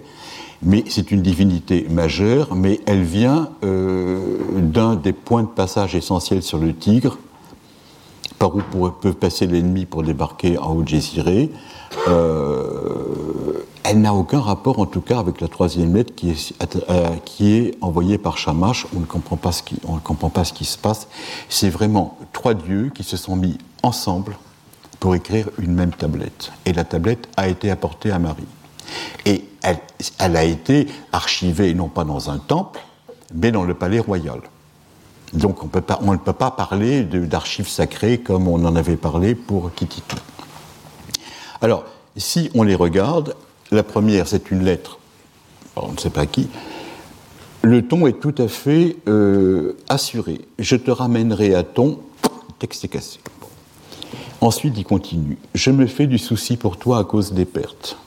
mais c'est une divinité majeure, mais elle vient d'un des points de passage essentiels sur le Tigre, par où peut passer l'ennemi pour débarquer en Haut-Jésiré. Elle n'a aucun rapport, en tout cas, avec la troisième lettre qui est, euh, envoyée par Shamash. On ne comprend pas ce qui, se passe. C'est vraiment trois dieux qui se sont mis ensemble pour écrire une même tablette. Et la tablette a été apportée à Marie. Et elle, a été archivée non pas dans un temple, mais dans le palais royal. Donc on ne peut pas parler d'archives sacrées comme on en avait parlé pour Kititou. Alors, si on les regarde, la première, c'est une lettre, on ne sait pas qui. Le ton est tout à fait euh, assuré. Je te ramènerai à ton. Texte est cassé. Ensuite, il continue. Je me fais du souci pour toi à cause des pertes.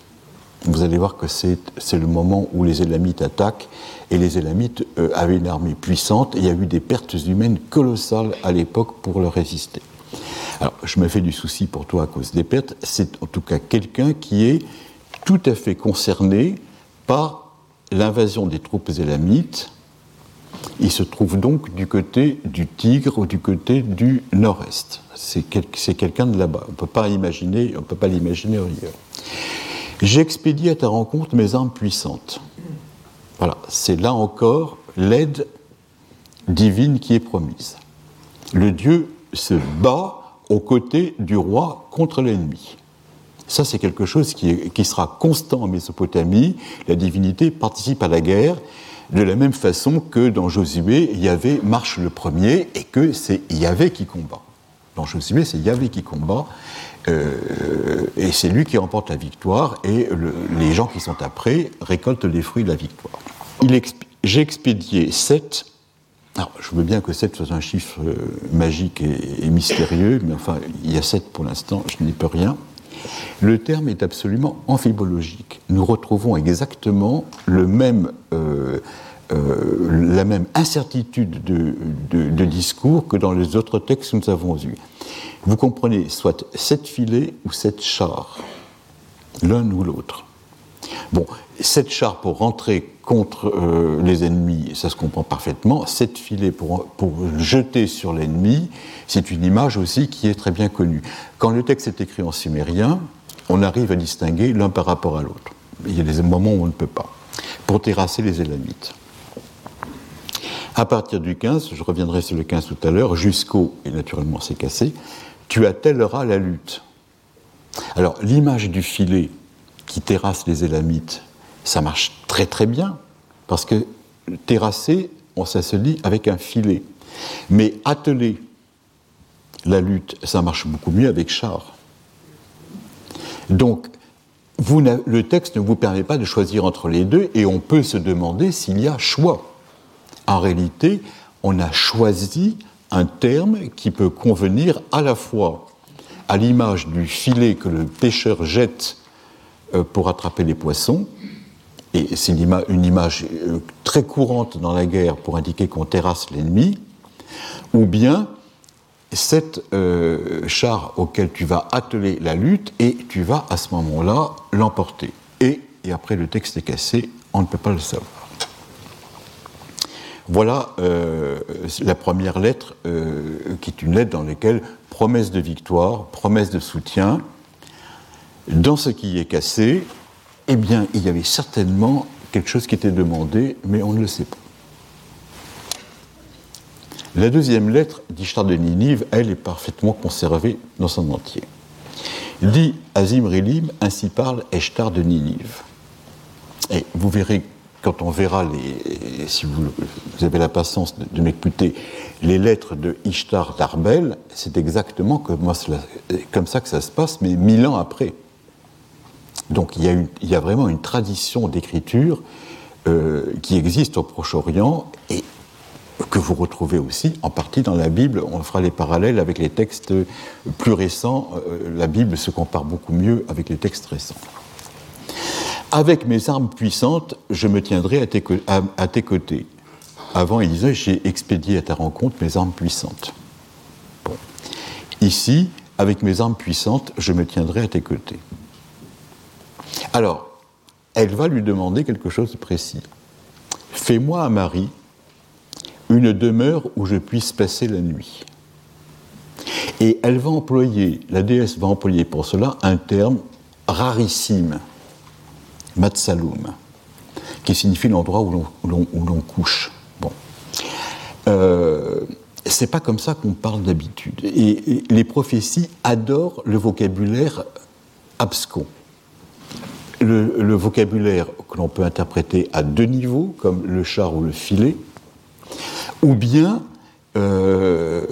Vous allez voir que c'est le moment où les Élamites attaquent, et les Élamites euh, avaient une armée puissante, et il y a eu des pertes humaines colossales à l'époque pour leur résister. Alors, je me fais du souci pour toi à cause des pertes, c'est en tout cas quelqu'un qui est tout à fait concerné par l'invasion des troupes élamites. Il se trouve donc du côté du Tigre ou du côté du nord-est. C'est quelqu'un de là-bas. On ne peut pas peut pas l'imaginer ailleurs. J'expédie à ta rencontre mes armes puissantes. Voilà, c'est là encore l'aide divine qui est promise. Le Dieu se bat aux côtés du roi contre l'ennemi. Ça, c'est quelque chose qui, sera constant en Mésopotamie. La divinité participe à la guerre de la même façon que dans Josué, Yahvé marche le premier et que c'est Yahvé qui combat. Dans Josué, c'est Yahvé qui combat euh, et c'est lui qui remporte la victoire et les gens qui sont après récoltent les fruits de la victoire. J'ai expédié sept. Alors, je veux bien que 7 soit un chiffre euh, magique et, et, mystérieux, mais enfin, il y a 7 pour l'instant, je n'y peux rien. Le terme est absolument amphibologique. Nous retrouvons exactement euh, euh, la même incertitude de, discours que dans les autres textes que nous avons eus. Vous comprenez, soit sept filets ou sept chars, l'un ou l'autre. Bon, sept chars pour rentrer contre euh, les ennemis, ça se comprend parfaitement. Sept filets pour, pour jeter sur l'ennemi, c'est une image aussi qui est très bien connue. Quand le texte est écrit en sumérien, on arrive à distinguer l'un par rapport à l'autre. Il y a des moments où on ne peut pas. Pour terrasser les Élamites. À partir du 15, je reviendrai sur le 15 tout à l'heure, jusqu'au, et naturellement c'est cassé, tu attelleras la lutte. Alors l'image du filet qui terrasse les Élamites, ça marche très très bien, parce que terrasser, on ça se dit avec un filet. Mais atteler la lutte, ça marche beaucoup mieux avec char. Donc, le texte ne vous permet pas de choisir entre les deux et on peut se demander s'il y a choix. En réalité, on a choisi un terme qui peut convenir à la fois à l'image du filet que le pêcheur jette pour attraper les poissons et c'est une image euh, très courante dans la guerre pour indiquer qu'on terrasse l'ennemi, ou bien cet euh, char auquel tu vas atteler la lutte et tu vas à ce moment-là l'emporter. Et, après le texte est cassé, on ne peut pas le savoir. Voilà euh, la première lettre, qui est une lettre dans laquelle promesse de victoire, promesse de soutien, dans ce qui est cassé, eh bien, il y avait certainement quelque chose qui était demandé, mais on ne le sait pas. La deuxième lettre d'Ishtar de Ninive, elle, est parfaitement conservée dans son entier. Dit Azim Rilim, ainsi parle Ishtar de Ninive. Et vous verrez, quand on verra, les, si vous, avez la patience de, m'écouter, les lettres de Ishtar d'Arbel, c'est exactement comme ça que ça se passe, mais mille ans après. Donc il y a, vraiment une tradition d'écriture euh, qui existe au Proche-Orient et que vous retrouvez aussi en partie dans la Bible. On fera les parallèles avec les textes plus récents. Euh, la Bible se compare beaucoup mieux avec les textes récents. Avec mes armes puissantes, je me tiendrai à tes, côtés. Avant, il J'ai expédié à ta rencontre mes armes puissantes. Bon. Ici, avec mes armes puissantes, je me tiendrai à tes côtés. Alors, elle va lui demander quelque chose de précis. Fais-moi à Marie une demeure où je puisse passer la nuit. Et elle va employer, la déesse va employer pour cela un terme rarissime, matsaloum, qui signifie l'endroit où l'on couche. Bon. Euh, c'est pas comme ça qu'on parle d'habitude. et, les prophéties adorent le vocabulaire abscon le, vocabulaire que l'on peut interpréter à deux niveaux, comme le char ou le filet, ou bien euh,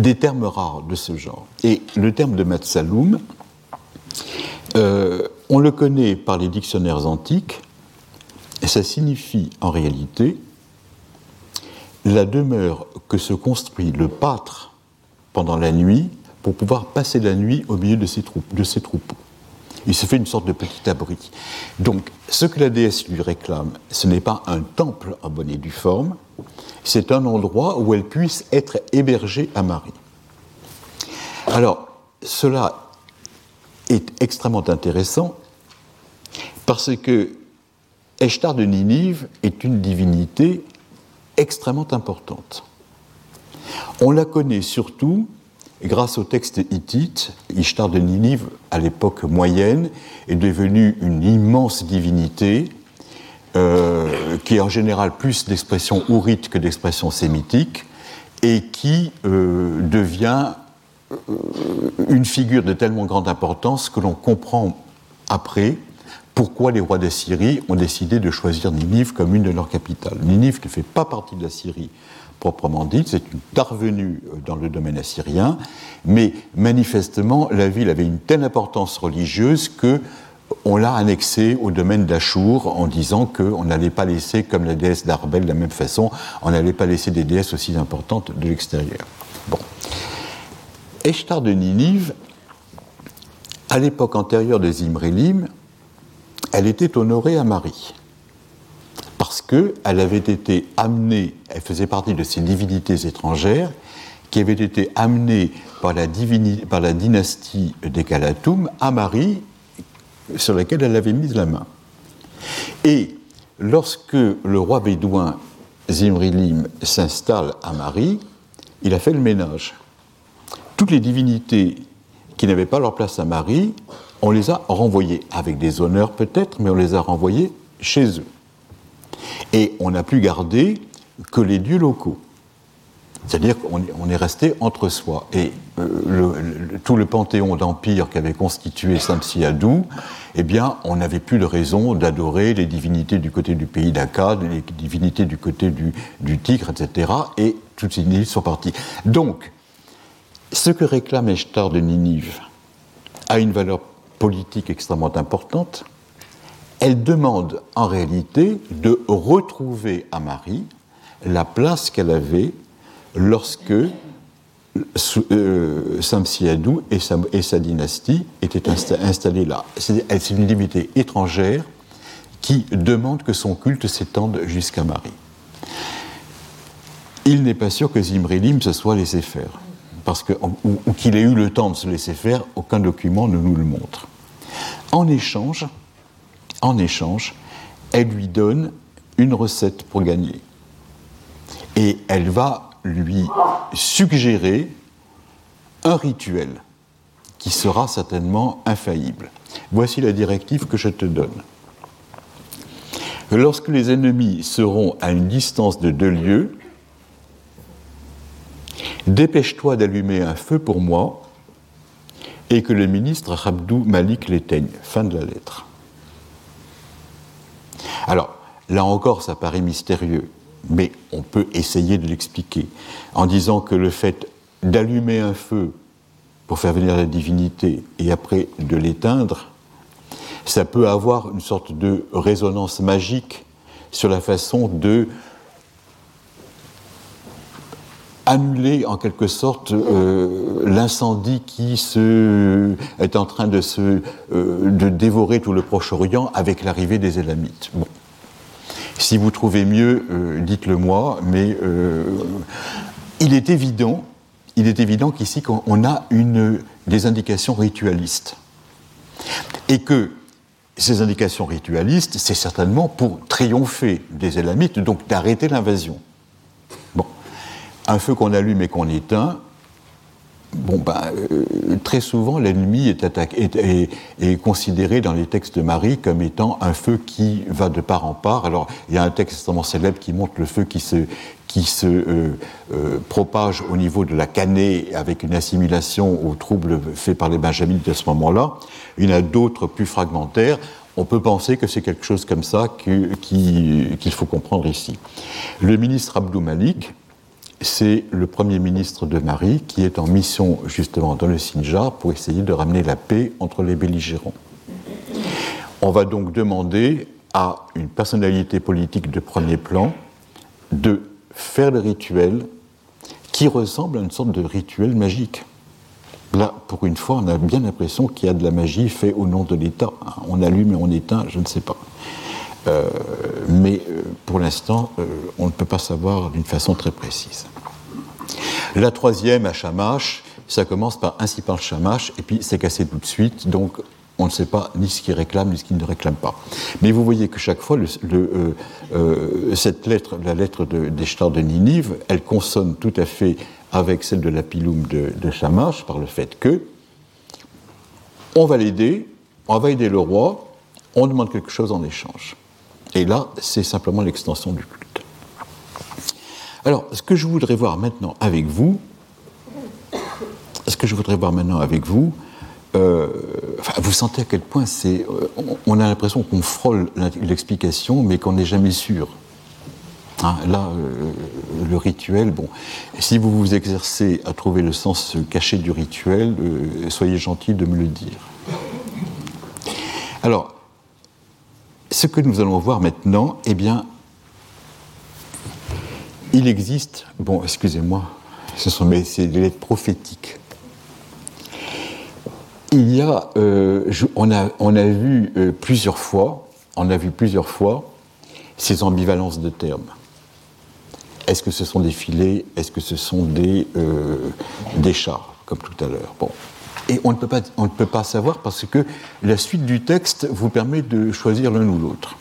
des termes rares de ce genre. Et le terme de Matsaloum, euh, on le connaît par les dictionnaires antiques, et ça signifie en réalité la demeure que se construit le pâtre pendant la nuit pour pouvoir passer la nuit au milieu de ses, de ses troupeaux. Il se fait une sorte de petit abri. Donc, ce que la déesse lui réclame, ce n'est pas un temple en bonne et due forme, c'est un endroit où elle puisse être hébergée à Marie. Alors, cela est extrêmement intéressant parce que Eshtar de Ninive est une divinité extrêmement importante. On la connaît surtout grâce au texte hittite, Ishtar de Ninive, à l'époque moyenne, est devenue une immense divinité euh, qui est en général plus d'expression ourite que d'expression sémitique et qui euh, devient euh, une figure de tellement grande importance que l'on comprend après pourquoi les rois de Syrie ont décidé de choisir Ninive comme une de leurs capitales. Ninive ne fait pas partie de la Syrie proprement dite, c'est une tarvenue euh, dans le domaine assyrien, mais manifestement, la ville avait une telle importance religieuse que on l'a annexée au domaine d'Achour en disant qu'on n'allait pas laisser, comme la déesse d'Arbel de la même façon, on n'allait pas laisser des déesses aussi importantes de l'extérieur. Bon. Eshtar de Ninive, à l'époque antérieure de Zimrilim, elle était honorée à Marie parce qu'elle avait été amenée, elle faisait partie de ces divinités étrangères qui avaient été amenées par la, dynastie des Kalatoum à Marie, sur laquelle elle avait mis la main. Et lorsque le roi bédouin Zimrilim s'installe à Marie, il a fait le ménage. Toutes les divinités qui n'avaient pas leur place à Marie, on les a renvoyées, avec des honneurs peut-être, mais on les a renvoyées chez eux. Et on n'a plus gardé que les dieux locaux. C'est-à-dire qu'on est resté entre soi. Et euh, tout le panthéon d'empire qu'avait constitué Samsiadou, eh bien, on n'avait plus de raison d'adorer les divinités du côté du pays d'Akkad, les divinités du côté du, Tigre, etc. Et toutes ces divinités sont parties. Donc, ce que réclame Eshtar de Ninive a une valeur politique extrêmement importante, elle demande en réalité de retrouver à Marie la place qu'elle avait lorsque euh, Samsiadou et sa, dynastie étaient installés là. C'est une divinité étrangère qui demande que son culte s'étende jusqu'à Marie. Il n'est pas sûr que Zimrilim se soit laissé faire, parce ou, qu'il ait eu le temps de se laisser faire, aucun document ne nous le montre. En échange, en échange, elle lui donne une recette pour gagner. Et elle va lui suggérer un rituel qui sera certainement infaillible. Voici la directive que je te donne. Lorsque les ennemis seront à une distance de deux lieues, dépêche-toi d'allumer un feu pour moi et que le ministre Rabdou Malik l'éteigne. Fin de la lettre. Alors, là encore, ça paraît mystérieux, mais on peut essayer de l'expliquer en disant que le fait d'allumer un feu pour faire venir la divinité et après de l'éteindre, ça peut avoir une sorte de résonance magique sur la façon de annuler en quelque sorte euh, l'incendie qui se, est en train de, se, euh, dévorer tout le Proche-Orient avec l'arrivée des Élamites. Si vous trouvez mieux, euh, dites-le moi, mais il est évident, il est évident qu'ici on a une, des indications ritualistes. Et que ces indications ritualistes, c'est certainement pour triompher des Élamites, donc d'arrêter l'invasion un feu qu'on allume et qu'on éteint, bon, ben, euh, très souvent, l'ennemi est, considéré dans les textes de Marie comme étant un feu qui va de part en part. Alors, il y a un texte extrêmement célèbre qui montre le feu qui se, qui se euh, euh, propage au niveau de la cannée avec une assimilation aux troubles faits par les benjaminites à ce moment-là. Il y en a d'autres plus fragmentaires. On peut penser que c'est quelque chose comme ça qu'il faut comprendre ici. Le ministre Abdou Malik, c'est le Premier ministre de Marie qui est en mission justement dans le Sinjar pour essayer de ramener la paix entre les belligérants. On va donc demander à une personnalité politique de premier plan de faire le rituel qui ressemble à une sorte de rituel magique. Là, pour une fois, on a bien l'impression qu'il y a de la magie faite au nom de l'État. On allume et on éteint, je ne sais pas. Euh, mais euh, pour l'instant, euh, on ne peut pas savoir d'une façon très précise. La troisième, à Shamash, ça commence par ainsi par Shamash, et puis c'est cassé tout de suite, donc on ne sait pas ni ce qu'il réclame ni ce qu'il ne réclame pas. Mais vous voyez que chaque fois, cette lettre, la lettre de, des de Ninive, elle consonne tout à fait avec celle de la Piloum de, de Shamash par le fait que on va l'aider, on va aider le roi, on demande quelque chose en échange. Et là, c'est simplement l'extension du culte. Alors, ce que je voudrais voir maintenant avec vous, ce que je voudrais voir maintenant avec vous, euh, vous sentez à quel point c'est. Euh, on a l'impression qu'on frôle l'explication, mais qu'on n'est jamais sûr. Hein, là, euh, le rituel, bon, si vous vous exercez à trouver le sens caché du rituel, soyez gentil de me le dire. Alors, ce que nous allons voir maintenant, eh bien, il existe, bon, excusez-moi, ce sont mes, des lettres prophétiques. Il y a, euh, on a, on a vu euh, plusieurs fois, on a vu plusieurs fois ces ambivalences de termes. Est-ce que ce sont des filets? Est-ce que ce sont des, euh, des chars, comme tout à l'heure? Bon, et on ne, peut pas, savoir parce que la suite du texte vous permet de choisir l'un ou l'autre.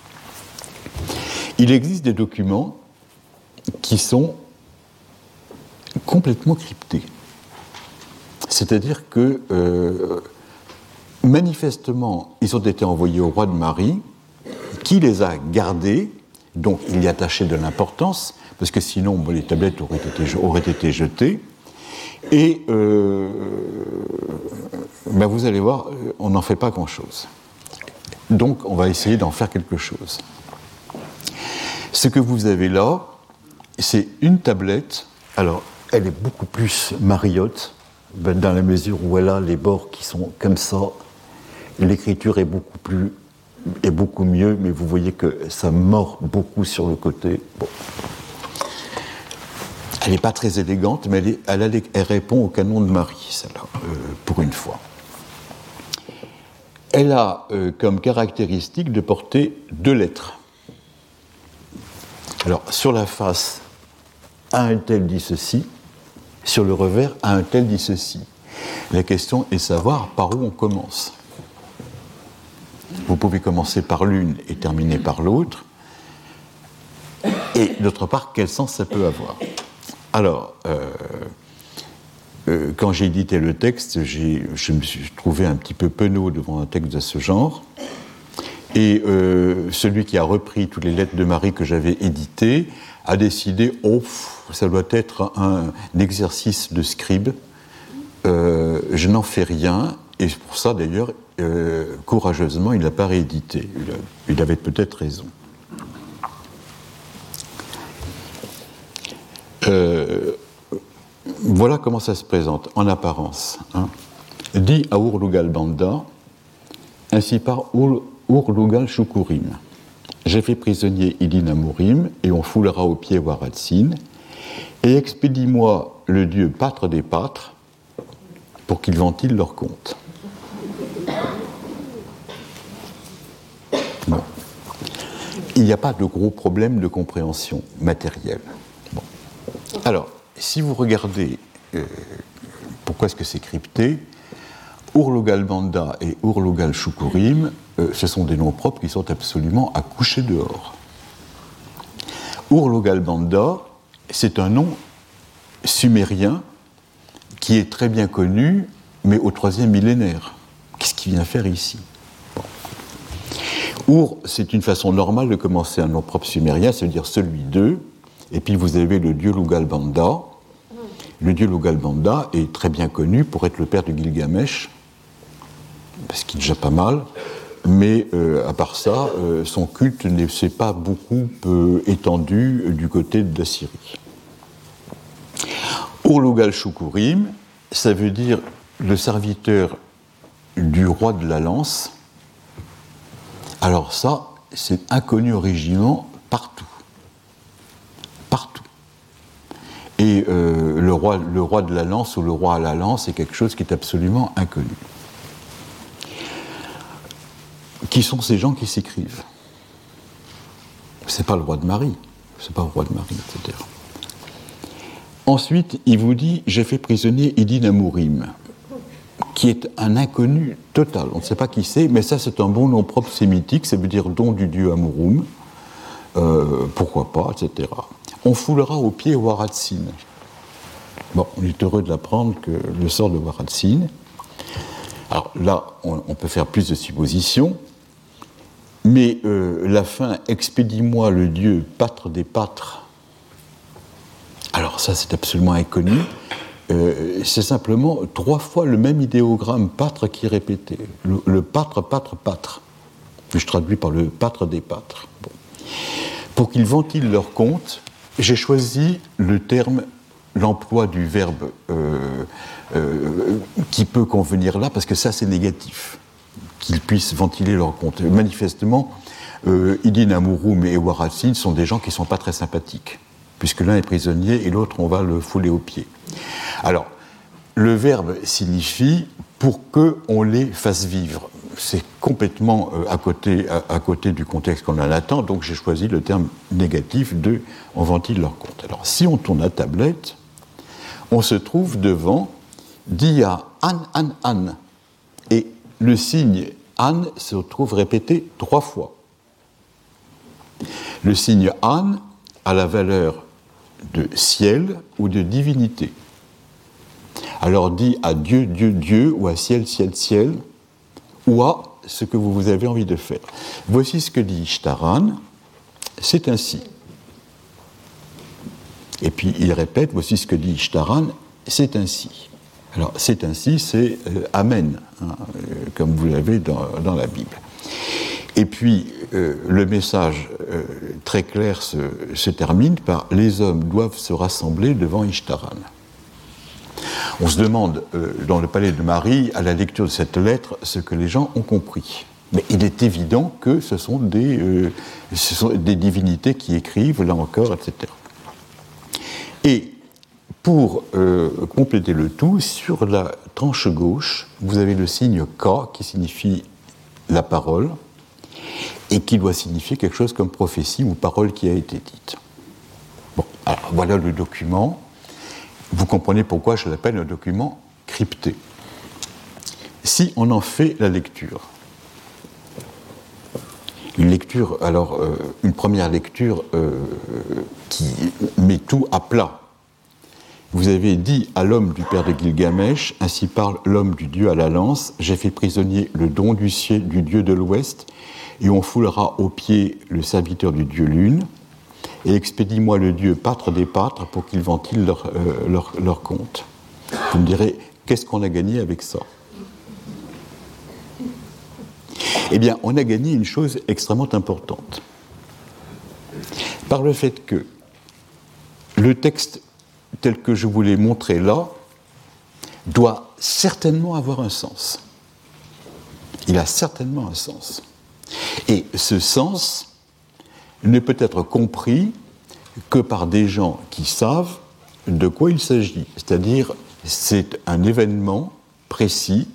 Il existe des documents qui sont complètement cryptés. C'est-à-dire que euh, manifestement, ils ont été envoyés au roi de Marie, qui les a gardés, donc il y attachait de l'importance, parce que sinon les tablettes auraient été jetées. Et euh, ben vous allez voir, on n'en fait pas grand-chose. Donc on va essayer d'en faire quelque chose. Ce que vous avez là, c'est une tablette. Alors, elle est beaucoup plus mariotte, ben, dans la mesure où elle a les bords qui sont comme ça. L'écriture est beaucoup plus est beaucoup mieux, mais vous voyez que ça mord beaucoup sur le côté. Bon. Elle n'est pas très élégante, mais elle, répond au canon de Marie, euh, pour une fois. elle a euh, comme caractéristique de porter deux lettres. Alors, sur la face, un tel dit ceci, sur le revers, un tel dit ceci. La question est savoir par où on commence. Vous pouvez commencer par l'une et terminer par l'autre. Et d'autre part, quel sens ça peut avoir Alors, euh, euh, quand j'ai édité le texte, je me suis trouvé un petit peu penaud devant un texte de ce genre. Et euh, celui qui a repris toutes les lettres de Marie que j'avais éditées a décidé, oh, ça doit être un, exercice de scribe. Je n'en fais rien, et pour ça d'ailleurs, courageusement, il n'a pas réédité. il avait peut-être raison. Voilà comment ça se présente en apparence. Hein. Dit à Urlugal Banda, ainsi par Urlugal Shukurim. J'ai fait prisonnier Idina Mourim et on foulera au pied Waratsin, et expédie-moi le dieu pâtre des pâtres pour qu'ils ventilent leur compte. Il n'y a pas de gros problème de compréhension matérielle. Alors, si vous regardez euh, pourquoi est-ce que c'est crypté, Urlugal Banda et Urlugal Shukurim, euh, ce sont des noms propres qui sont absolument à coucher dehors. Urlugal Banda, c'est un nom sumérien qui est très bien connu, mais au troisième millénaire. Qu'est-ce qu'il vient faire ici? C'est une façon normale de commencer un nom propre sumérien, cest à dire celui d'eux, et puis vous avez le dieu Lugal Banda, le dieu Lugalbanda est très bien connu pour être le père de Gilgamesh, parce qu'il est déjà pas mal, mais euh, à part ça, euh, son culte ne s'est pas beaucoup euh, étendu du côté de la Syrie. Shukurim, ça veut dire le serviteur du roi de la lance. Alors ça, c'est inconnu originellement partout. Partout. Et euh, le, roi, de la lance ou le roi à la lance est quelque chose qui est absolument inconnu. Qui sont ces gens qui s'écrivent? C'est pas le roi de Marie, c'est pas le roi de Marie, etc. Ensuite, il vous dit J'ai fait prisonnier Idin Amourim, qui est un inconnu total. On ne sait pas qui c'est, mais ça, c'est un bon nom propre sémitique, ça veut dire don du dieu Amouroum, euh, pourquoi pas, etc on foulera au pied Waratsin. Bon, on est heureux de l'apprendre que le sort de Waratsin. Alors là, on, peut faire plus de suppositions, mais euh, la fin expédie-moi le dieu pâtre des pâtres. Alors ça, c'est absolument inconnu. Euh, c'est simplement trois fois le même idéogramme pâtre qui est répété. Le, pâtre, pâtre, pâtre. Je traduis par le pâtre des pâtres. Pour qu'ils ventilent leur compte, j'ai choisi le terme, l'emploi du verbe euh, euh, qui peut convenir là, parce que ça c'est négatif, qu'ils puissent ventiler leur compte. Manifestement, euh, Idin Amurum et Waratsin sont des gens qui ne sont pas très sympathiques, puisque l'un est prisonnier et l'autre on va le fouler aux pieds. Alors, le verbe signifie pour qu'on les fasse vivre c'est complètement euh, à, côté, du contexte qu'on en attend, donc j'ai choisi le terme négatif de on ventile leur compte. Alors si on tourne la tablette, on se trouve devant dia an an an. Et le signe an se trouve répété trois fois. Le signe an a la valeur de ciel ou de divinité. Alors dit à Dieu, Dieu, Dieu, ou à ciel, ciel, ciel, ou à ce que vous avez envie de faire. Voici ce que dit Ishtaran, c'est ainsi. Et puis il répète, voici ce que dit Ishtaran, c'est ainsi. Alors c'est ainsi, c'est euh, Amen, hein, euh, comme vous l'avez dans, la Bible. Et puis euh, le message très clair se, se, termine par Les hommes doivent se rassembler devant Ishtaran. On se demande, euh, dans le palais de Marie, à la lecture de cette lettre, ce que les gens ont compris. Mais il est évident que ce sont des, euh, divinités qui écrivent, là encore, etc. Et pour euh, compléter le tout, sur la tranche gauche, vous avez le signe K qui signifie la parole, et qui doit signifier quelque chose comme prophétie ou parole qui a été dite. Bon, alors voilà le document. Vous comprenez pourquoi je l'appelle un document crypté. Si on en fait la lecture, une lecture, alors euh, une première lecture euh, qui met tout à plat. Vous avez dit à l'homme du père de Gilgamesh, ainsi parle l'homme du dieu à la lance, j'ai fait prisonnier le don du ciel du dieu de l'ouest, et on foulera aux pieds le serviteur du dieu lune, et expédie-moi le dieu pâtre des pâtres pour qu'ils ventilent leur, euh, leur, leur compte. Vous me direz, qu'est-ce qu'on a gagné avec ça? Eh bien, on a gagné une chose extrêmement importante. Par le fait que le texte tel que je vous l'ai montré là doit certainement avoir un sens. Il a certainement un sens. Et ce sens ne peut être compris que par des gens qui savent de quoi il s'agit. C'est-à-dire, c'est un événement précis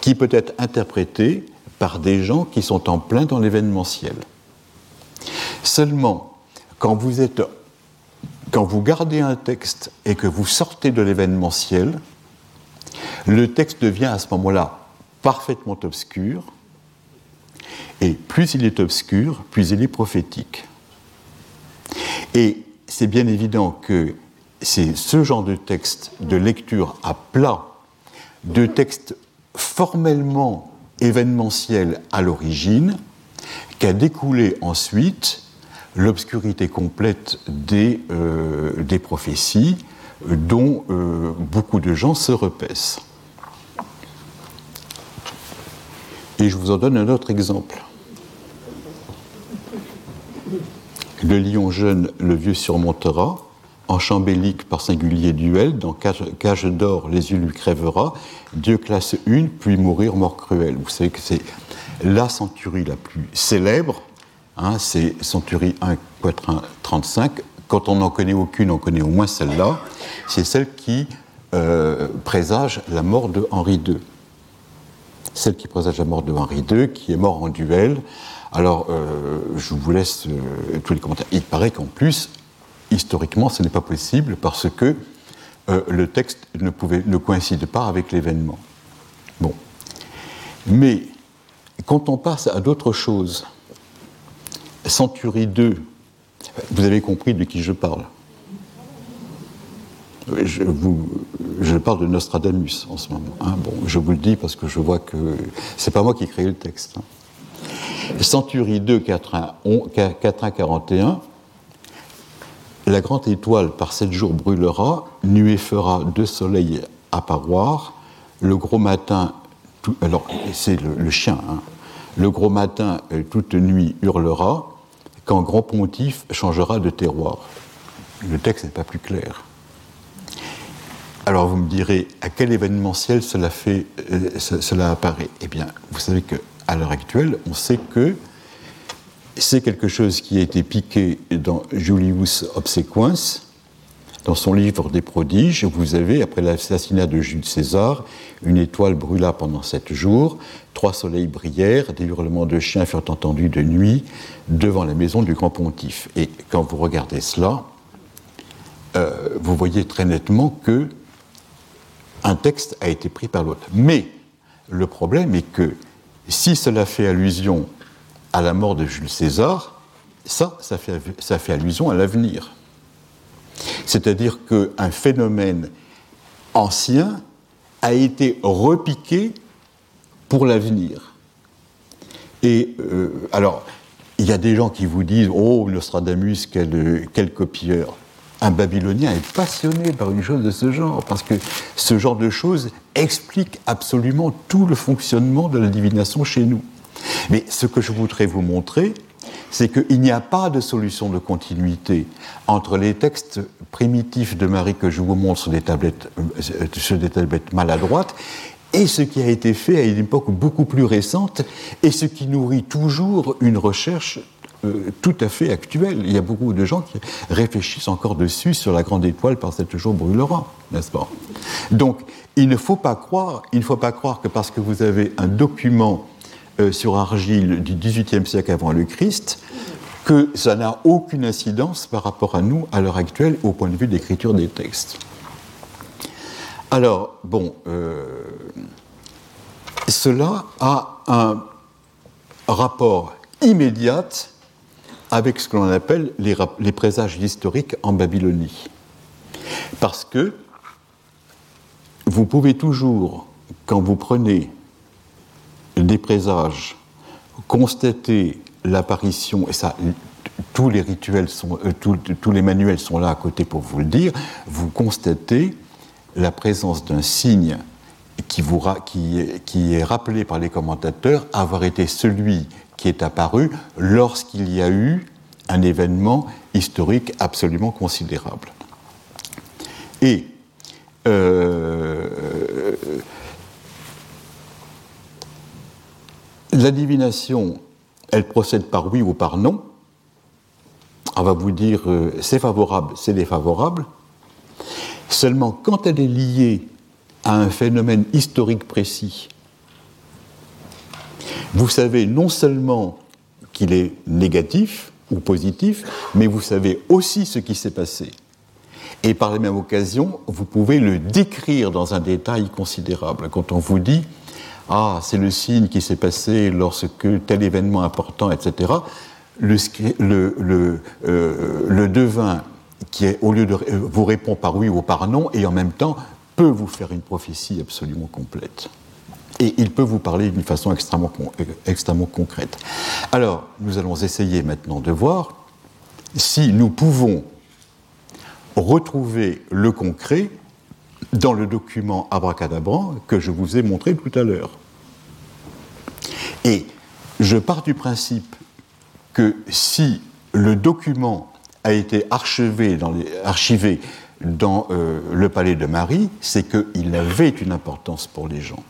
qui peut être interprété par des gens qui sont en plein dans l'événementiel. Seulement, quand vous quand vous gardez un texte et que vous sortez de l'événementiel, le texte devient à ce moment-là parfaitement obscur, et plus il est obscur, plus il est prophétique. Et c'est bien évident que c'est ce genre de texte de lecture à plat, de texte formellement événementiel à l'origine, qu'a découlé ensuite l'obscurité complète des, euh, prophéties dont euh, beaucoup de gens se repaissent. Et je vous en donne un autre exemple. Le lion jeune, le vieux surmontera, en chambélique par singulier duel, dans cage, d'or, les yeux lui crèvera, Dieu classe une, puis mourir mort cruel. Vous savez que c'est la centurie la plus célèbre Hein, c'est Centurie 1, quatrain 35. Quand on n'en connaît aucune, on connaît au moins celle-là. C'est celle qui euh, présage la mort de Henri II. Celle qui présage la mort de Henri II, qui est mort en duel. Alors, euh, je vous laisse euh, tous les commentaires. Il paraît qu'en plus, historiquement, ce n'est pas possible parce que le texte ne, coïncide pas avec l'événement. Bon. Mais quand on passe à d'autres choses, Centurie 2, vous avez compris de qui je parle. Je, vous, parle de Nostradamus en ce moment. Hein. Bon, je vous le dis parce que je vois que c'est pas moi qui ai créé le texte. Hein. Centurie 2, 41, la grande étoile par sept jours brûlera, nuée fera deux soleils apparoir, le gros matin, alors c'est le, chien, hein. le gros matin toute nuit hurlera, quand grand pontife changera de terroir. Le texte n'est pas plus clair. Alors vous me direz, à quel événementiel cela, fait, euh, cela apparaît? Eh bien, vous savez qu'à l'heure actuelle, on sait que c'est quelque chose qui a été piqué dans Julius Obsequens, dans son livre des prodiges, vous avez, après l'assassinat de Jules César, une étoile brûla pendant sept jours, trois soleils brillèrent, des hurlements de chiens furent entendus de nuit devant la maison du grand pontife. Et quand vous regardez cela, euh, vous voyez très nettement que un texte a été pris par l'autre. Mais le problème est que si cela fait allusion à la mort de Jules César, ça, ça fait, allusion à l'avenir. C'est-à-dire qu'un phénomène ancien a été repiqué pour l'avenir. Et euh, alors, il y a des gens qui vous disent Oh, Nostradamus, quel, quel copieur un Babylonien est passionné par une chose de ce genre, parce que ce genre de choses explique absolument tout le fonctionnement de la divination chez nous. Mais ce que je voudrais vous montrer, c'est qu'il n'y a pas de solution de continuité entre les textes primitifs de Marie que je vous montre sur des tablettes, euh, maladroites et ce qui a été fait à une époque beaucoup plus récente et ce qui nourrit toujours une recherche euh, tout à fait actuelle. Il y a beaucoup de gens qui réfléchissent encore dessus sur la grande étoile par cette jour brûlera, n'est-ce pas? Donc, il ne faut pas croire, il ne faut pas croire que parce que vous avez un document euh, sur argile du XVIIIe siècle avant le Christ, que ça n'a aucune incidence par rapport à nous à l'heure actuelle au point de vue d'écriture des textes. Alors, bon, euh, cela a un rapport immédiat avec ce que l'on appelle les, présages historiques en Babylonie. Parce que vous pouvez toujours, quand vous prenez des présages, constater l'apparition, et ça, tous les rituels sont, euh, tous les manuels sont là à côté pour vous le dire, vous constatez la présence d'un signe qui, est rappelé par les commentateurs avoir été celui qui est apparu lorsqu'il y a eu un événement historique absolument considérable. Et euh, la divination, elle procède par oui ou par non. On va vous dire euh, c'est favorable, c'est défavorable. Seulement quand elle est liée à un phénomène historique précis, vous savez non seulement qu'il est négatif ou positif, mais vous savez aussi ce qui s'est passé. Et par la même occasion, vous pouvez le décrire dans un détail considérable. Quand on vous dit, ah, c'est le signe qui s'est passé lorsque tel événement important, etc., euh, le devin qui, est, au lieu de euh, vous répond par oui ou par non, et en même temps peut vous faire une prophétie absolument complète. Et il peut vous parler d'une façon extrêmement, extrêmement concrète. Alors, nous allons essayer maintenant de voir si nous pouvons retrouver le concret dans le document abracadabrant que je vous ai montré tout à l'heure. Et je pars du principe que si le document a été archivé dans, les, archivé dans euh, le palais de Marie, c'est qu'il avait une importance pour les gens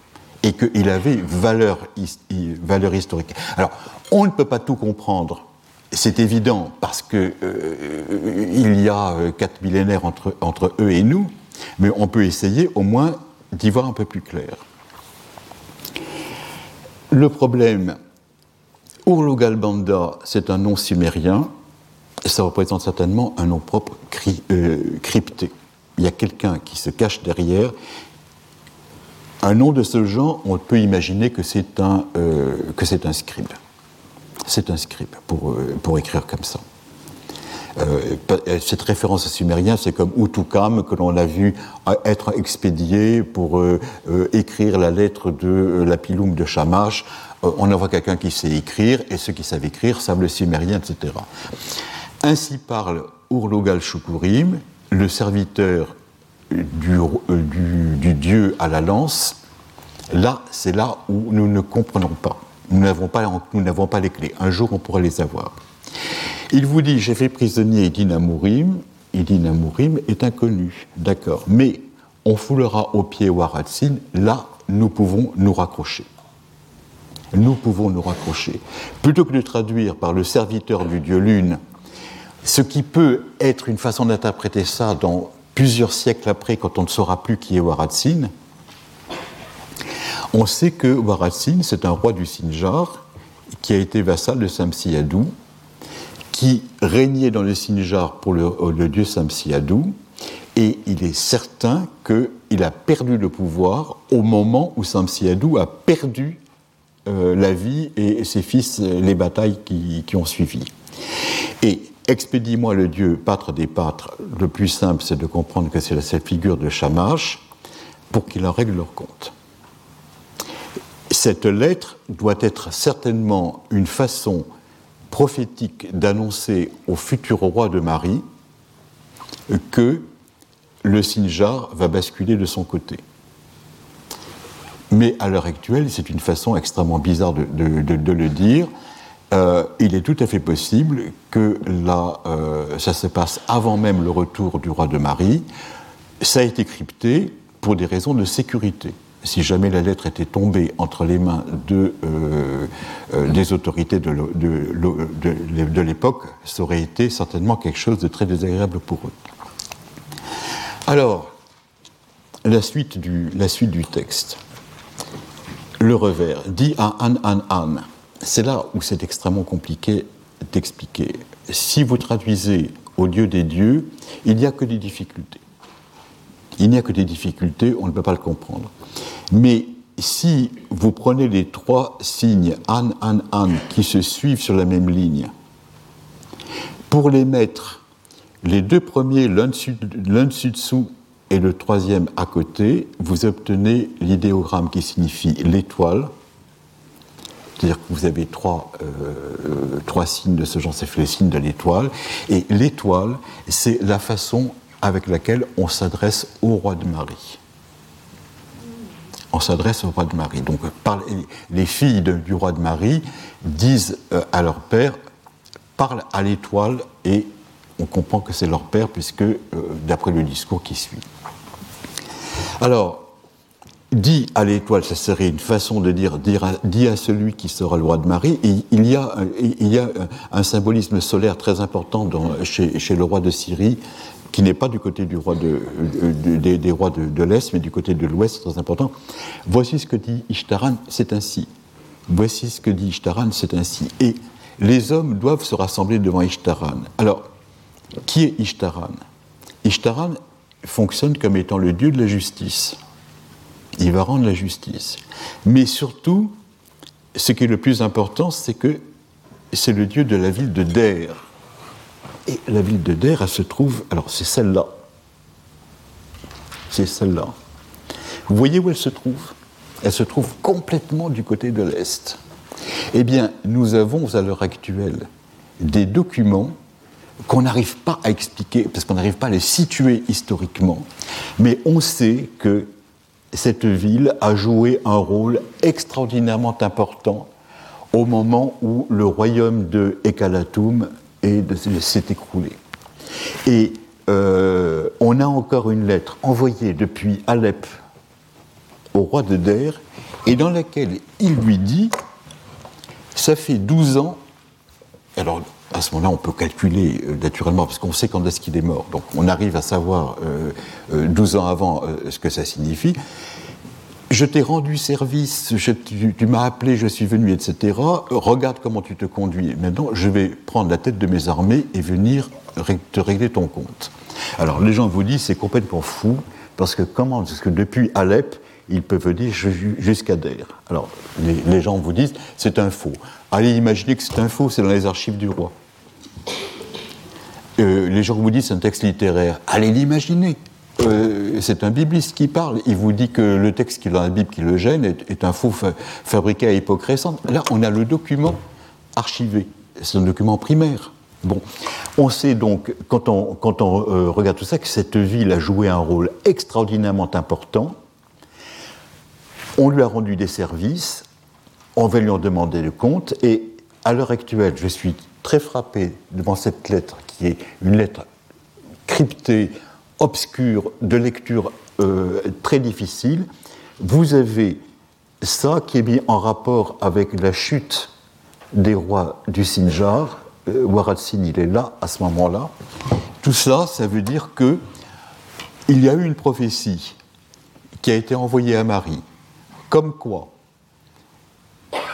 et qu'il avait valeur, historique. Alors, on ne peut pas tout comprendre c'est évident parce qu'il euh, y a euh, quatre millénaires entre, eux et nous, mais on peut essayer au moins d'y voir un peu plus clair. Le problème, Urlugalbanda, c'est un nom sumérien, ça représente certainement un nom propre euh, crypté. Il y a quelqu'un qui se cache derrière. Un nom de ce genre, on peut imaginer que c'est un, c'est un scribe c'est un scribe pour, euh, pour écrire comme ça. Euh, euh, cette référence à sumérien, c'est comme Utukam que l'on a vu être expédié pour écrire la lettre de la piloum de Shamash. on envoie quelqu'un qui sait écrire, et ceux qui savent écrire savent le sumérien, etc. Ainsi parle Urlugal Shukurim, le serviteur du, du dieu à la lance. Là, c'est là où nous ne comprenons pas. Nous n'avons pas, pas, les clés. Un jour, on pourra les avoir. Il vous dit J'ai fait prisonnier Idin Amourim. Idin Amourim est inconnu, d'accord. Mais on foulera au pied Waratsin. Là, nous pouvons nous raccrocher. Nous pouvons nous raccrocher. Plutôt que de traduire par le serviteur du dieu Lune, ce qui peut être une façon d'interpréter ça dans plusieurs siècles après, quand on ne saura plus qui est Waratsin, on sait que Waratsin, c'est un roi du Sinjar qui a été vassal de Samsiadou, qui régnait dans le Sinjar pour le, dieu Samsiadou, et il est certain qu'il a perdu le pouvoir au moment où Samsiadou a perdu euh, la vie et ses fils les batailles qui, qui ont suivi. Et expédie-moi le dieu pâtre des pâtres, le plus simple c'est de comprendre que c'est cette figure de Shamash pour qu'il en règle leur compte. Cette lettre doit être certainement une façon prophétique d'annoncer au futur roi de Marie que le Sinjar va basculer de son côté. Mais à l'heure actuelle, c'est une façon extrêmement bizarre de, le dire. Euh, il est tout à fait possible que là, euh, ça se passe avant même le retour du roi de Marie. Ça a été crypté pour des raisons de sécurité si jamais la lettre était tombée entre les mains de, euh, euh, des autorités de, l'époque, ça aurait été certainement quelque chose de très désagréable pour eux. Alors, la suite du, la suite du texte. le revers, dit à an an an. C'est là où c'est extrêmement compliqué d'expliquer. Si vous traduisez au Dieu des dieux, il n'y a que des difficultés. Il n'y a que des difficultés, on ne peut pas le comprendre. Mais si vous prenez les trois signes an, an, an qui se suivent sur la même ligne, pour les mettre, les deux premiers l'un dessus-dessous et le troisième à côté, vous obtenez l'idéogramme qui signifie l'étoile. C'est-à-dire que vous avez trois, euh, trois signes de ce genre, c'est les signes de l'étoile. Et l'étoile, c'est la façon avec laquelle on s'adresse au roi de Marie. On s'adresse au roi de Marie. Donc les filles du roi de Marie disent euh, à leur père, parle à l'étoile et on comprend que c'est leur père puisque euh, d'après le discours qui suit. Alors, dit à l'étoile, ça serait une façon de dire, dit à celui qui sera le roi de Marie. il, y a, un symbolisme solaire très important chez, le roi de Syrie qui n'est pas du côté du roi de, des, rois de, l'Est, mais du côté de l'Ouest, très important. Voici ce que dit Ishtaran, c'est ainsi. Voici ce que dit Ishtaran, c'est ainsi. Et les hommes doivent se rassembler devant Ishtaran. Alors, qui est Ishtaran? Ishtaran fonctionne comme étant le dieu de la justice. Il va rendre la justice. Mais surtout, ce qui est le plus important, c'est que c'est le dieu de la ville de Der. Et la ville de Der, elle se trouve, alors c'est celle-là. C'est celle-là. Vous voyez où elle se trouve? Elle se trouve complètement du côté de l'Est. Eh bien, nous avons à l'heure actuelle des documents qu'on n'arrive pas à expliquer, parce qu'on n'arrive pas à les situer historiquement, mais on sait que cette ville a joué un rôle extraordinairement important au moment où le royaume de Ekalatum s'est écroulé. Et euh, on a encore une lettre envoyée depuis Alep au roi de Der, et dans laquelle il lui dit Ça fait 12 ans, alors à ce moment-là, on peut calculer euh, naturellement, parce qu'on sait quand est-ce qu'il est mort. Donc on arrive à savoir 12 ans avant ce que ça signifie je t'ai rendu service, tu, m'as appelé, je suis venu, etc. Regarde comment tu te conduis. Maintenant, je vais prendre la tête de mes armées et venir te régler ton compte. Alors, les gens vous disent, c'est complètement fou, parce que comment Parce que depuis Alep, ils peuvent venir jusqu'à Der. Alors, les, gens vous disent, c'est un faux. Allez imaginer que c'est un faux, c'est dans les archives du roi. Euh, les gens vous disent, c'est un texte littéraire. Allez l'imaginer. Euh, c'est un bibliste qui parle. Il vous dit que le texte qui est dans la Bible qui le gêne est, un faux fabriqué à époque récente. Là, on a le document archivé. C'est un document primaire. Bon, on sait donc, quand on, quand on euh, regarde tout ça, que cette ville a joué un rôle extraordinairement important. On lui a rendu des services, on va lui en demander le compte, et à l'heure actuelle, je suis très frappé devant cette lettre, qui est une lettre cryptée, obscure, de lecture euh, très difficile, vous avez ça qui est mis en rapport avec la chute des rois du Sinjar. Euh, Waratsin, il est là à ce moment-là. Tout ça, ça veut dire que il y a eu une prophétie qui a été envoyée à Marie, comme quoi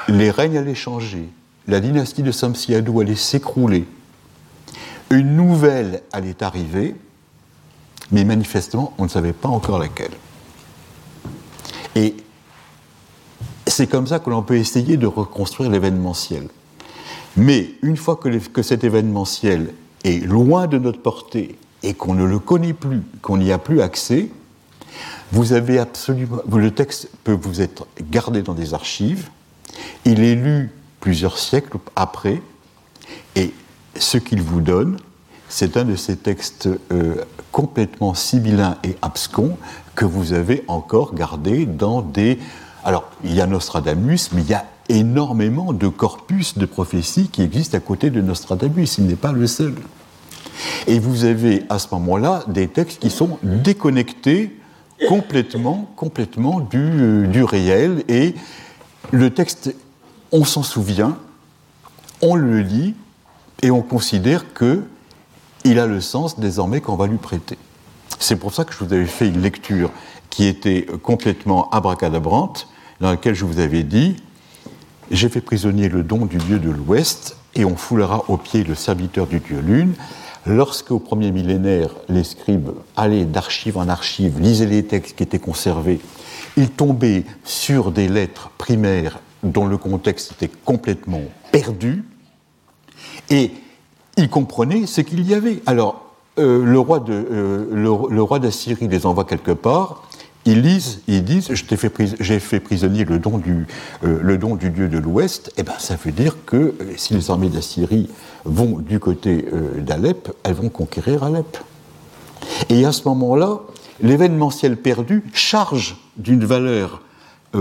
les règnes allaient changer, la dynastie de Samsiadou allait s'écrouler, une nouvelle allait arriver, mais manifestement, on ne savait pas encore laquelle. Et c'est comme ça que l'on peut essayer de reconstruire l'événementiel. Mais une fois que, que, cet événementiel est loin de notre portée et qu'on ne le connaît plus, qu'on n'y a plus accès, vous avez absolument. Le texte peut vous être gardé dans des archives, il est lu plusieurs siècles après, et ce qu'il vous donne, c'est un de ces textes euh, complètement sibyllins et abscons que vous avez encore gardé dans des... Alors, il y a Nostradamus, mais il y a énormément de corpus de prophéties qui existent à côté de Nostradamus. Il n'est pas le seul. Et vous avez à ce moment-là des textes qui sont déconnectés complètement, complètement du, euh, du réel. Et le texte, on s'en souvient, on le lit et on considère que il a le sens désormais qu'on va lui prêter. C'est pour ça que je vous avais fait une lecture qui était complètement abracadabrante, dans lequel je vous avais dit J'ai fait prisonnier le don du dieu de l'Ouest, et on foulera au pied le serviteur du dieu Lune. Lorsque, au premier millénaire, les scribes allaient d'archive en archive, lisaient les textes qui étaient conservés, ils tombaient sur des lettres primaires dont le contexte était complètement perdu, et ils comprenaient ce qu'il y avait. Alors, euh, le roi de, euh, le, roi d'Assyrie les envoie quelque part. Ils lisent, ils disent, j'ai fait, fait prisonnier le don du, euh, le don du dieu de l'Ouest. Eh ben, ça veut dire que si les armées d'Assyrie vont du côté d'Alep, elles vont conquérir Alep. Et à ce moment-là, l'événementiel perdu charge d'une valeur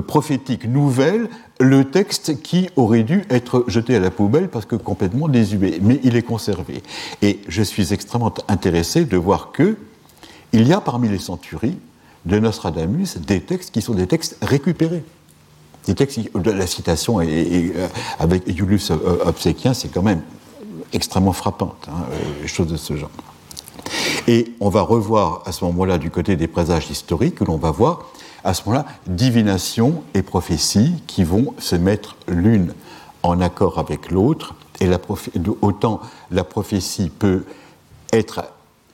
prophétique nouvelle le texte qui aurait dû être jeté à la poubelle parce que complètement désuet, mais il est conservé. Et je suis extrêmement intéressé de voir que il y a parmi les centuries de Nostradamus des textes qui sont des textes récupérés. Des textes, la citation euh, avec Julius Obséquien, c'est quand même extrêmement frappante, hein, euh, chose de ce genre. Et on va revoir à ce moment-là, du côté des présages historiques, que l'on va voir à ce moment-là, divination et prophétie qui vont se mettre l'une en accord avec l'autre, et autant la prophétie peut être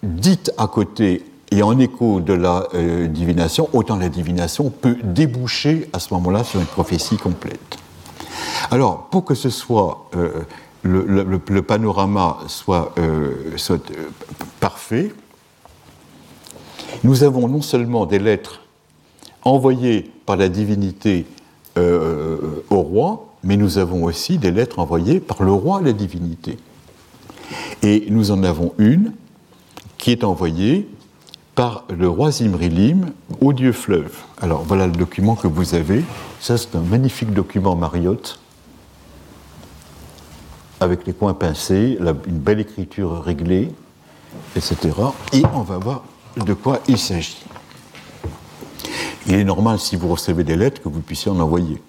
dite à côté et en écho de la euh, divination, autant la divination peut déboucher à ce moment-là sur une prophétie complète. Alors, pour que ce soit euh, le, panorama soit, euh, soit parfait, nous avons non seulement des lettres envoyées par la divinité euh, au roi, mais nous avons aussi des lettres envoyées par le roi à la divinité. Et nous en avons une qui est envoyée par le roi Zimrilim au dieu fleuve. Alors voilà le document que vous avez. Ça, c'est un magnifique document Mariotte, avec les coins pincés, une belle écriture réglée, etc. Et on va voir de quoi il s'agit il est normal, si vous recevez des lettres, que vous puissiez en envoyer.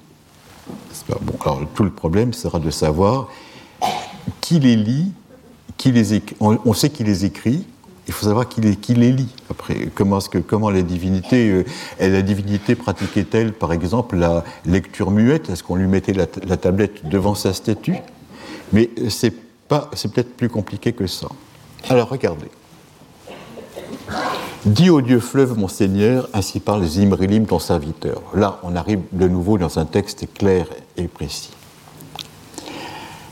Bon, alors, tout le problème sera de savoir qui les lit, qui les écrit. On, sait qui les écrit, il faut savoir qui les, qui les lit. Après, comment, comment la divinité, euh, la divinité pratiquait-elle, par exemple, la lecture muette? Est-ce qu'on lui mettait la, tablette devant sa statue? Mais c'est peut-être plus compliqué que ça. Alors, regardez. Dis au Dieu fleuve, mon Seigneur, ainsi parle Zimrilim, ton serviteur. Là, on arrive de nouveau dans un texte clair et précis.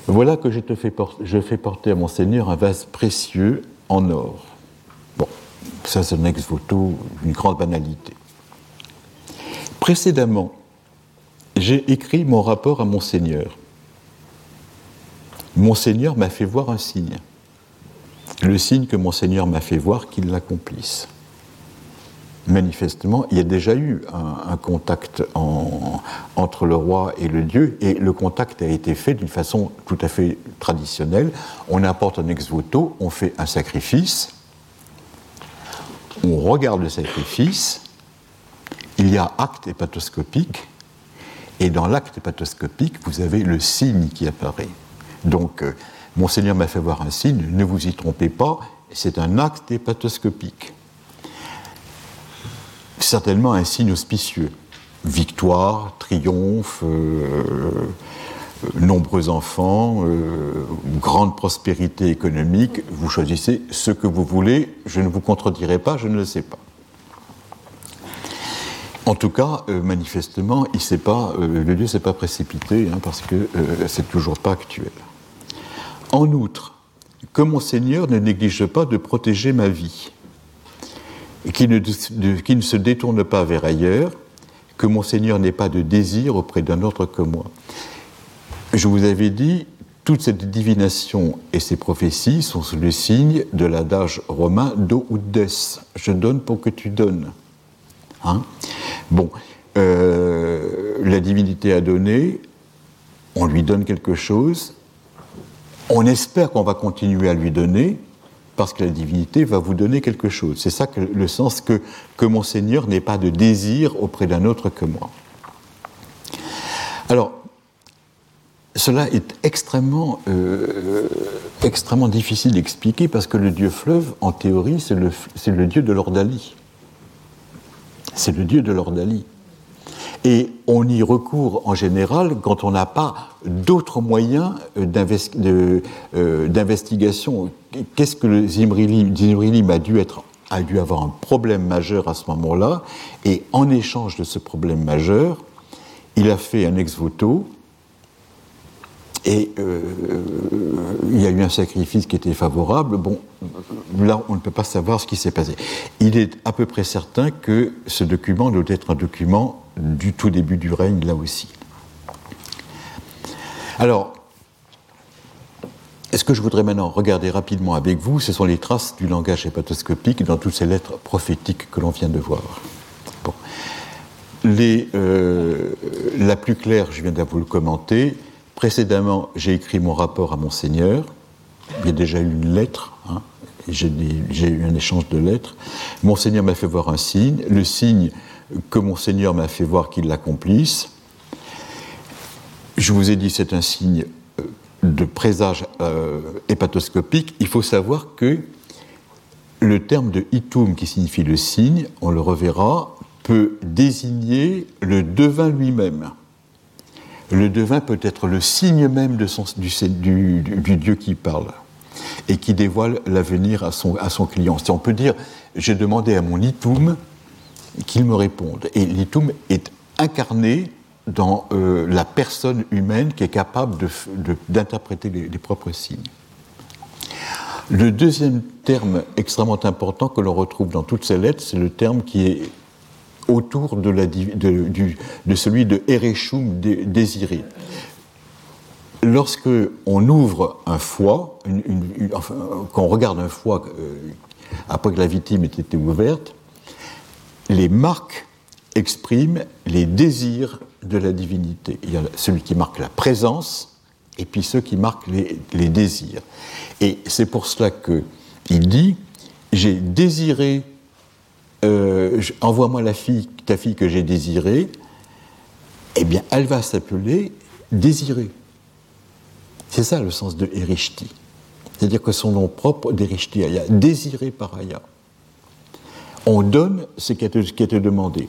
Voilà que je, te fais, porter, à mon Seigneur un vase précieux en or. Bon, ça c'est un ex-voto, une grande banalité. Précédemment, j'ai écrit mon rapport à mon Seigneur. Mon Seigneur m'a fait voir un signe. Le signe que mon Seigneur m'a fait voir qu'il l'accomplisse manifestement, il y a déjà eu un, contact entre le roi et le dieu, et le contact a été fait d'une façon tout à fait traditionnelle. On apporte un ex voto, on fait un sacrifice, on regarde le sacrifice, il y a acte hépatoscopique, et dans l'acte hépatoscopique, vous avez le signe qui apparaît. Donc, euh, Monseigneur m'a fait voir un signe, ne vous y trompez pas, c'est un acte hépatoscopique certainement un signe auspicieux. Victoire, triomphe, euh, euh, nombreux enfants, grande prospérité économique. Vous choisissez ce que vous voulez, je ne vous contredirai pas, je ne le sais pas. En tout cas, manifestement, le Dieu ne s'est pas précipité, hein, parce que c'est toujours pas actuel. En outre, que mon Seigneur ne néglige pas de protéger ma vie qui ne, qui ne se détourne pas vers ailleurs, que mon Seigneur n'ait pas de désir auprès d'un autre que moi. Je vous avais dit, toute cette divination et ces prophéties sont sous le signe de l'adage romain do ou des. Je donne pour que tu donnes. Hein bon, euh, la divinité a donné, on lui donne quelque chose, on espère qu'on va continuer à lui donner, parce que la divinité va vous donner quelque chose. C'est ça le sens que, que mon Seigneur n'ait pas de désir auprès d'un autre que moi. Alors, cela est extrêmement, euh, extrêmement difficile d'expliquer parce que le dieu fleuve, en théorie, c'est le, le, dieu de l'ordalie. C'est le dieu de l'ordalie. Et on y recourt en général quand on n'a pas d'autres moyens d'investigation. Qu'est-ce que le Zimrilim a dû être a dû avoir un problème majeur à ce moment-là, et en échange de ce problème majeur, il a fait un ex voto, et euh, il y a eu un sacrifice qui était favorable. Bon, là, on ne peut pas savoir ce qui s'est passé. Il est à peu près certain que ce document doit être un document du tout début du règne, là aussi. Alors, ce que je voudrais maintenant regarder rapidement avec vous, ce sont les traces du langage hépatoscopique dans toutes ces lettres prophétiques que l'on vient de voir. Euh, la plus claire, je viens de vous le commenter. Précédemment, j'ai écrit mon rapport à Monseigneur. Il y a déjà eu une lettre. Hein, j'ai eu un échange de lettres. Monseigneur m'a fait voir un signe. Le signe que Monseigneur m'a fait voir qu'il l'accomplisse. Je vous ai dit, c'est un signe de présage euh, hépatoscopique, il faut savoir que le terme de itum, qui signifie le signe, on le reverra, peut désigner le devin lui-même. Le devin peut être le signe même du, du, Dieu qui parle et qui dévoile l'avenir à son, à son client. Si on peut dire, j'ai demandé à mon itum qu'il me réponde. Et l'itum est incarné dans euh, la personne humaine qui est capable d'interpréter les, propres signes. Le deuxième terme extrêmement important que l'on retrouve dans toutes ces lettres, c'est le terme qui est autour de, celui de Erechum désiré. Lorsque on ouvre un foie, enfin, quand on regarde un foie euh, après que la victime ait été ouverte, les marques expriment les désirs de la divinité. Il y a celui qui marque la présence et puis ceux qui marquent les, désirs. Et c'est pour cela qu'il dit J'ai désiré, euh, envoie-moi la fille, ta fille que j'ai désirée, eh bien, elle va s'appeler désirée. C'est ça le sens de Erishti. C'est-à-dire que son nom propre d'Erishti désiré par Aya. On donne ce qui est demandé.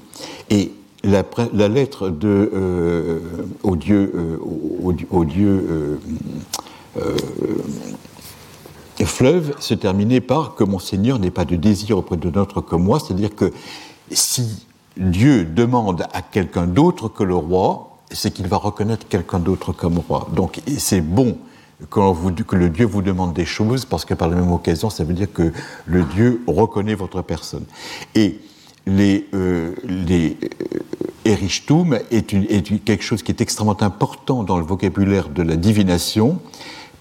Et la, lettre de, euh, au dieu, euh, euh, fleuve se terminait par que mon Seigneur n'ait pas de désir auprès de notre que moi, c'est-à-dire que si Dieu demande à quelqu'un d'autre que le roi, c'est qu'il va reconnaître quelqu'un d'autre comme roi. Donc c'est bon vous, que le Dieu vous demande des choses, parce que par la même occasion, ça veut dire que le Dieu reconnaît votre personne. Et les, euh, euh, est, quelque chose qui est extrêmement important dans le vocabulaire de la divination,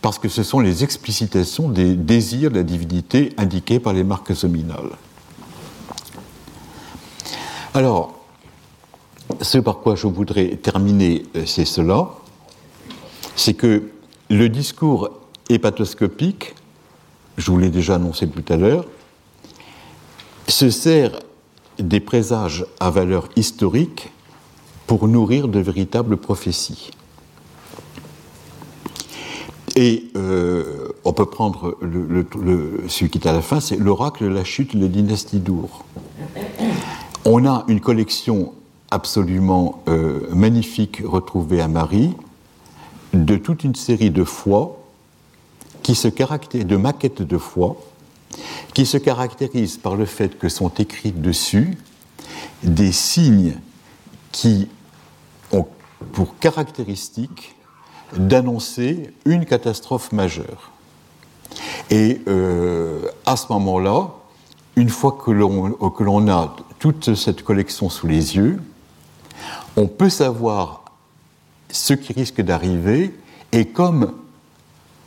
parce que ce sont les explicitations des désirs de la divinité indiqués par les marques nominales. Alors, ce par quoi je voudrais terminer, euh, c'est cela, c'est que le discours hépatoscopique, je vous l'ai déjà annoncé tout à l'heure, se sert des présages à valeur historique pour nourrir de véritables prophéties. Et euh, on peut prendre celui qui est à la fin, c'est l'oracle de la chute de la dynastie d'Our. On a une collection absolument euh, magnifique retrouvée à Marie de toute une série de foi qui se caractérisent, de maquettes de foi qui se caractérise par le fait que sont écrits dessus des signes qui ont pour caractéristique d'annoncer une catastrophe majeure. Et euh, à ce moment-là, une fois que l'on a toute cette collection sous les yeux, on peut savoir ce qui risque d'arriver, et comme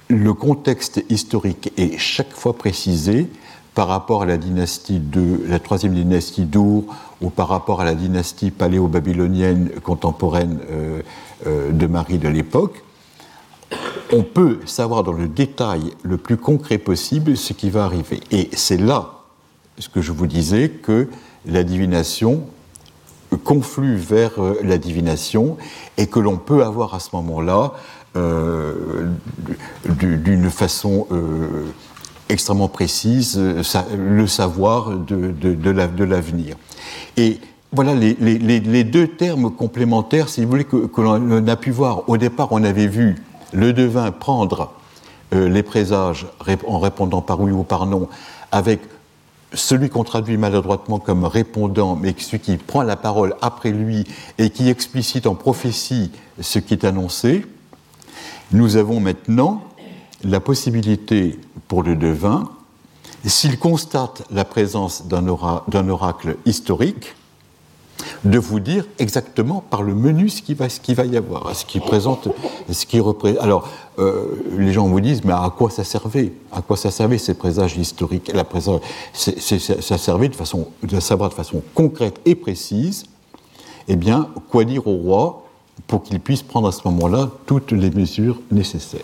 le contexte historique est chaque fois précisé, par rapport à la dynastie de la troisième dynastie d'Our ou par rapport à la dynastie paléo-babylonienne contemporaine euh, euh, de Marie de l'époque, on peut savoir dans le détail le plus concret possible ce qui va arriver. Et c'est là, ce que je vous disais, que la divination conflue vers euh, la divination et que l'on peut avoir à ce moment-là, d'une façon extrêmement précise, euh, le savoir de, de, l'avenir. Et voilà les, deux termes complémentaires, si vous voulez, que, l'on a pu voir. Au départ, on avait vu le devin prendre euh, les présages en répondant par oui ou par non, avec celui qu'on traduit maladroitement comme répondant, mais celui qui prend la parole après lui et qui explicite en prophétie ce qui est annoncé. Nous avons maintenant la possibilité pour le devin, s'il constate la présence d'un oracle historique, de vous dire exactement par le menu ce qu'il va, va y avoir, ce qui présente, ce qui représente. Alors, euh, les gens vous disent, mais à quoi ça servait? À quoi ça servait ces présages historiques? La présage, Ça servait de façon, de savoir de façon concrète et précise, eh bien, quoi dire au roi pour qu'il puisse prendre à ce moment-là toutes les mesures nécessaires?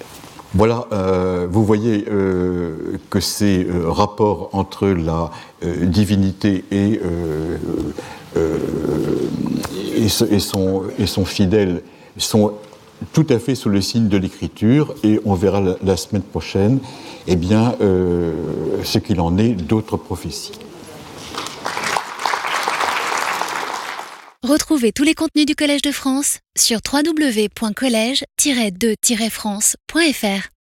Voilà, euh, vous voyez euh, que ces rapports entre la divinité et euh, et, son, et son fidèle sont tout à fait sous le signe de l'écriture et on verra la, semaine prochaine eh bien, euh, ce qu'il en est d'autres prophéties. Retrouvez tous les contenus du Collège de France sur www.colège-2-france.fr.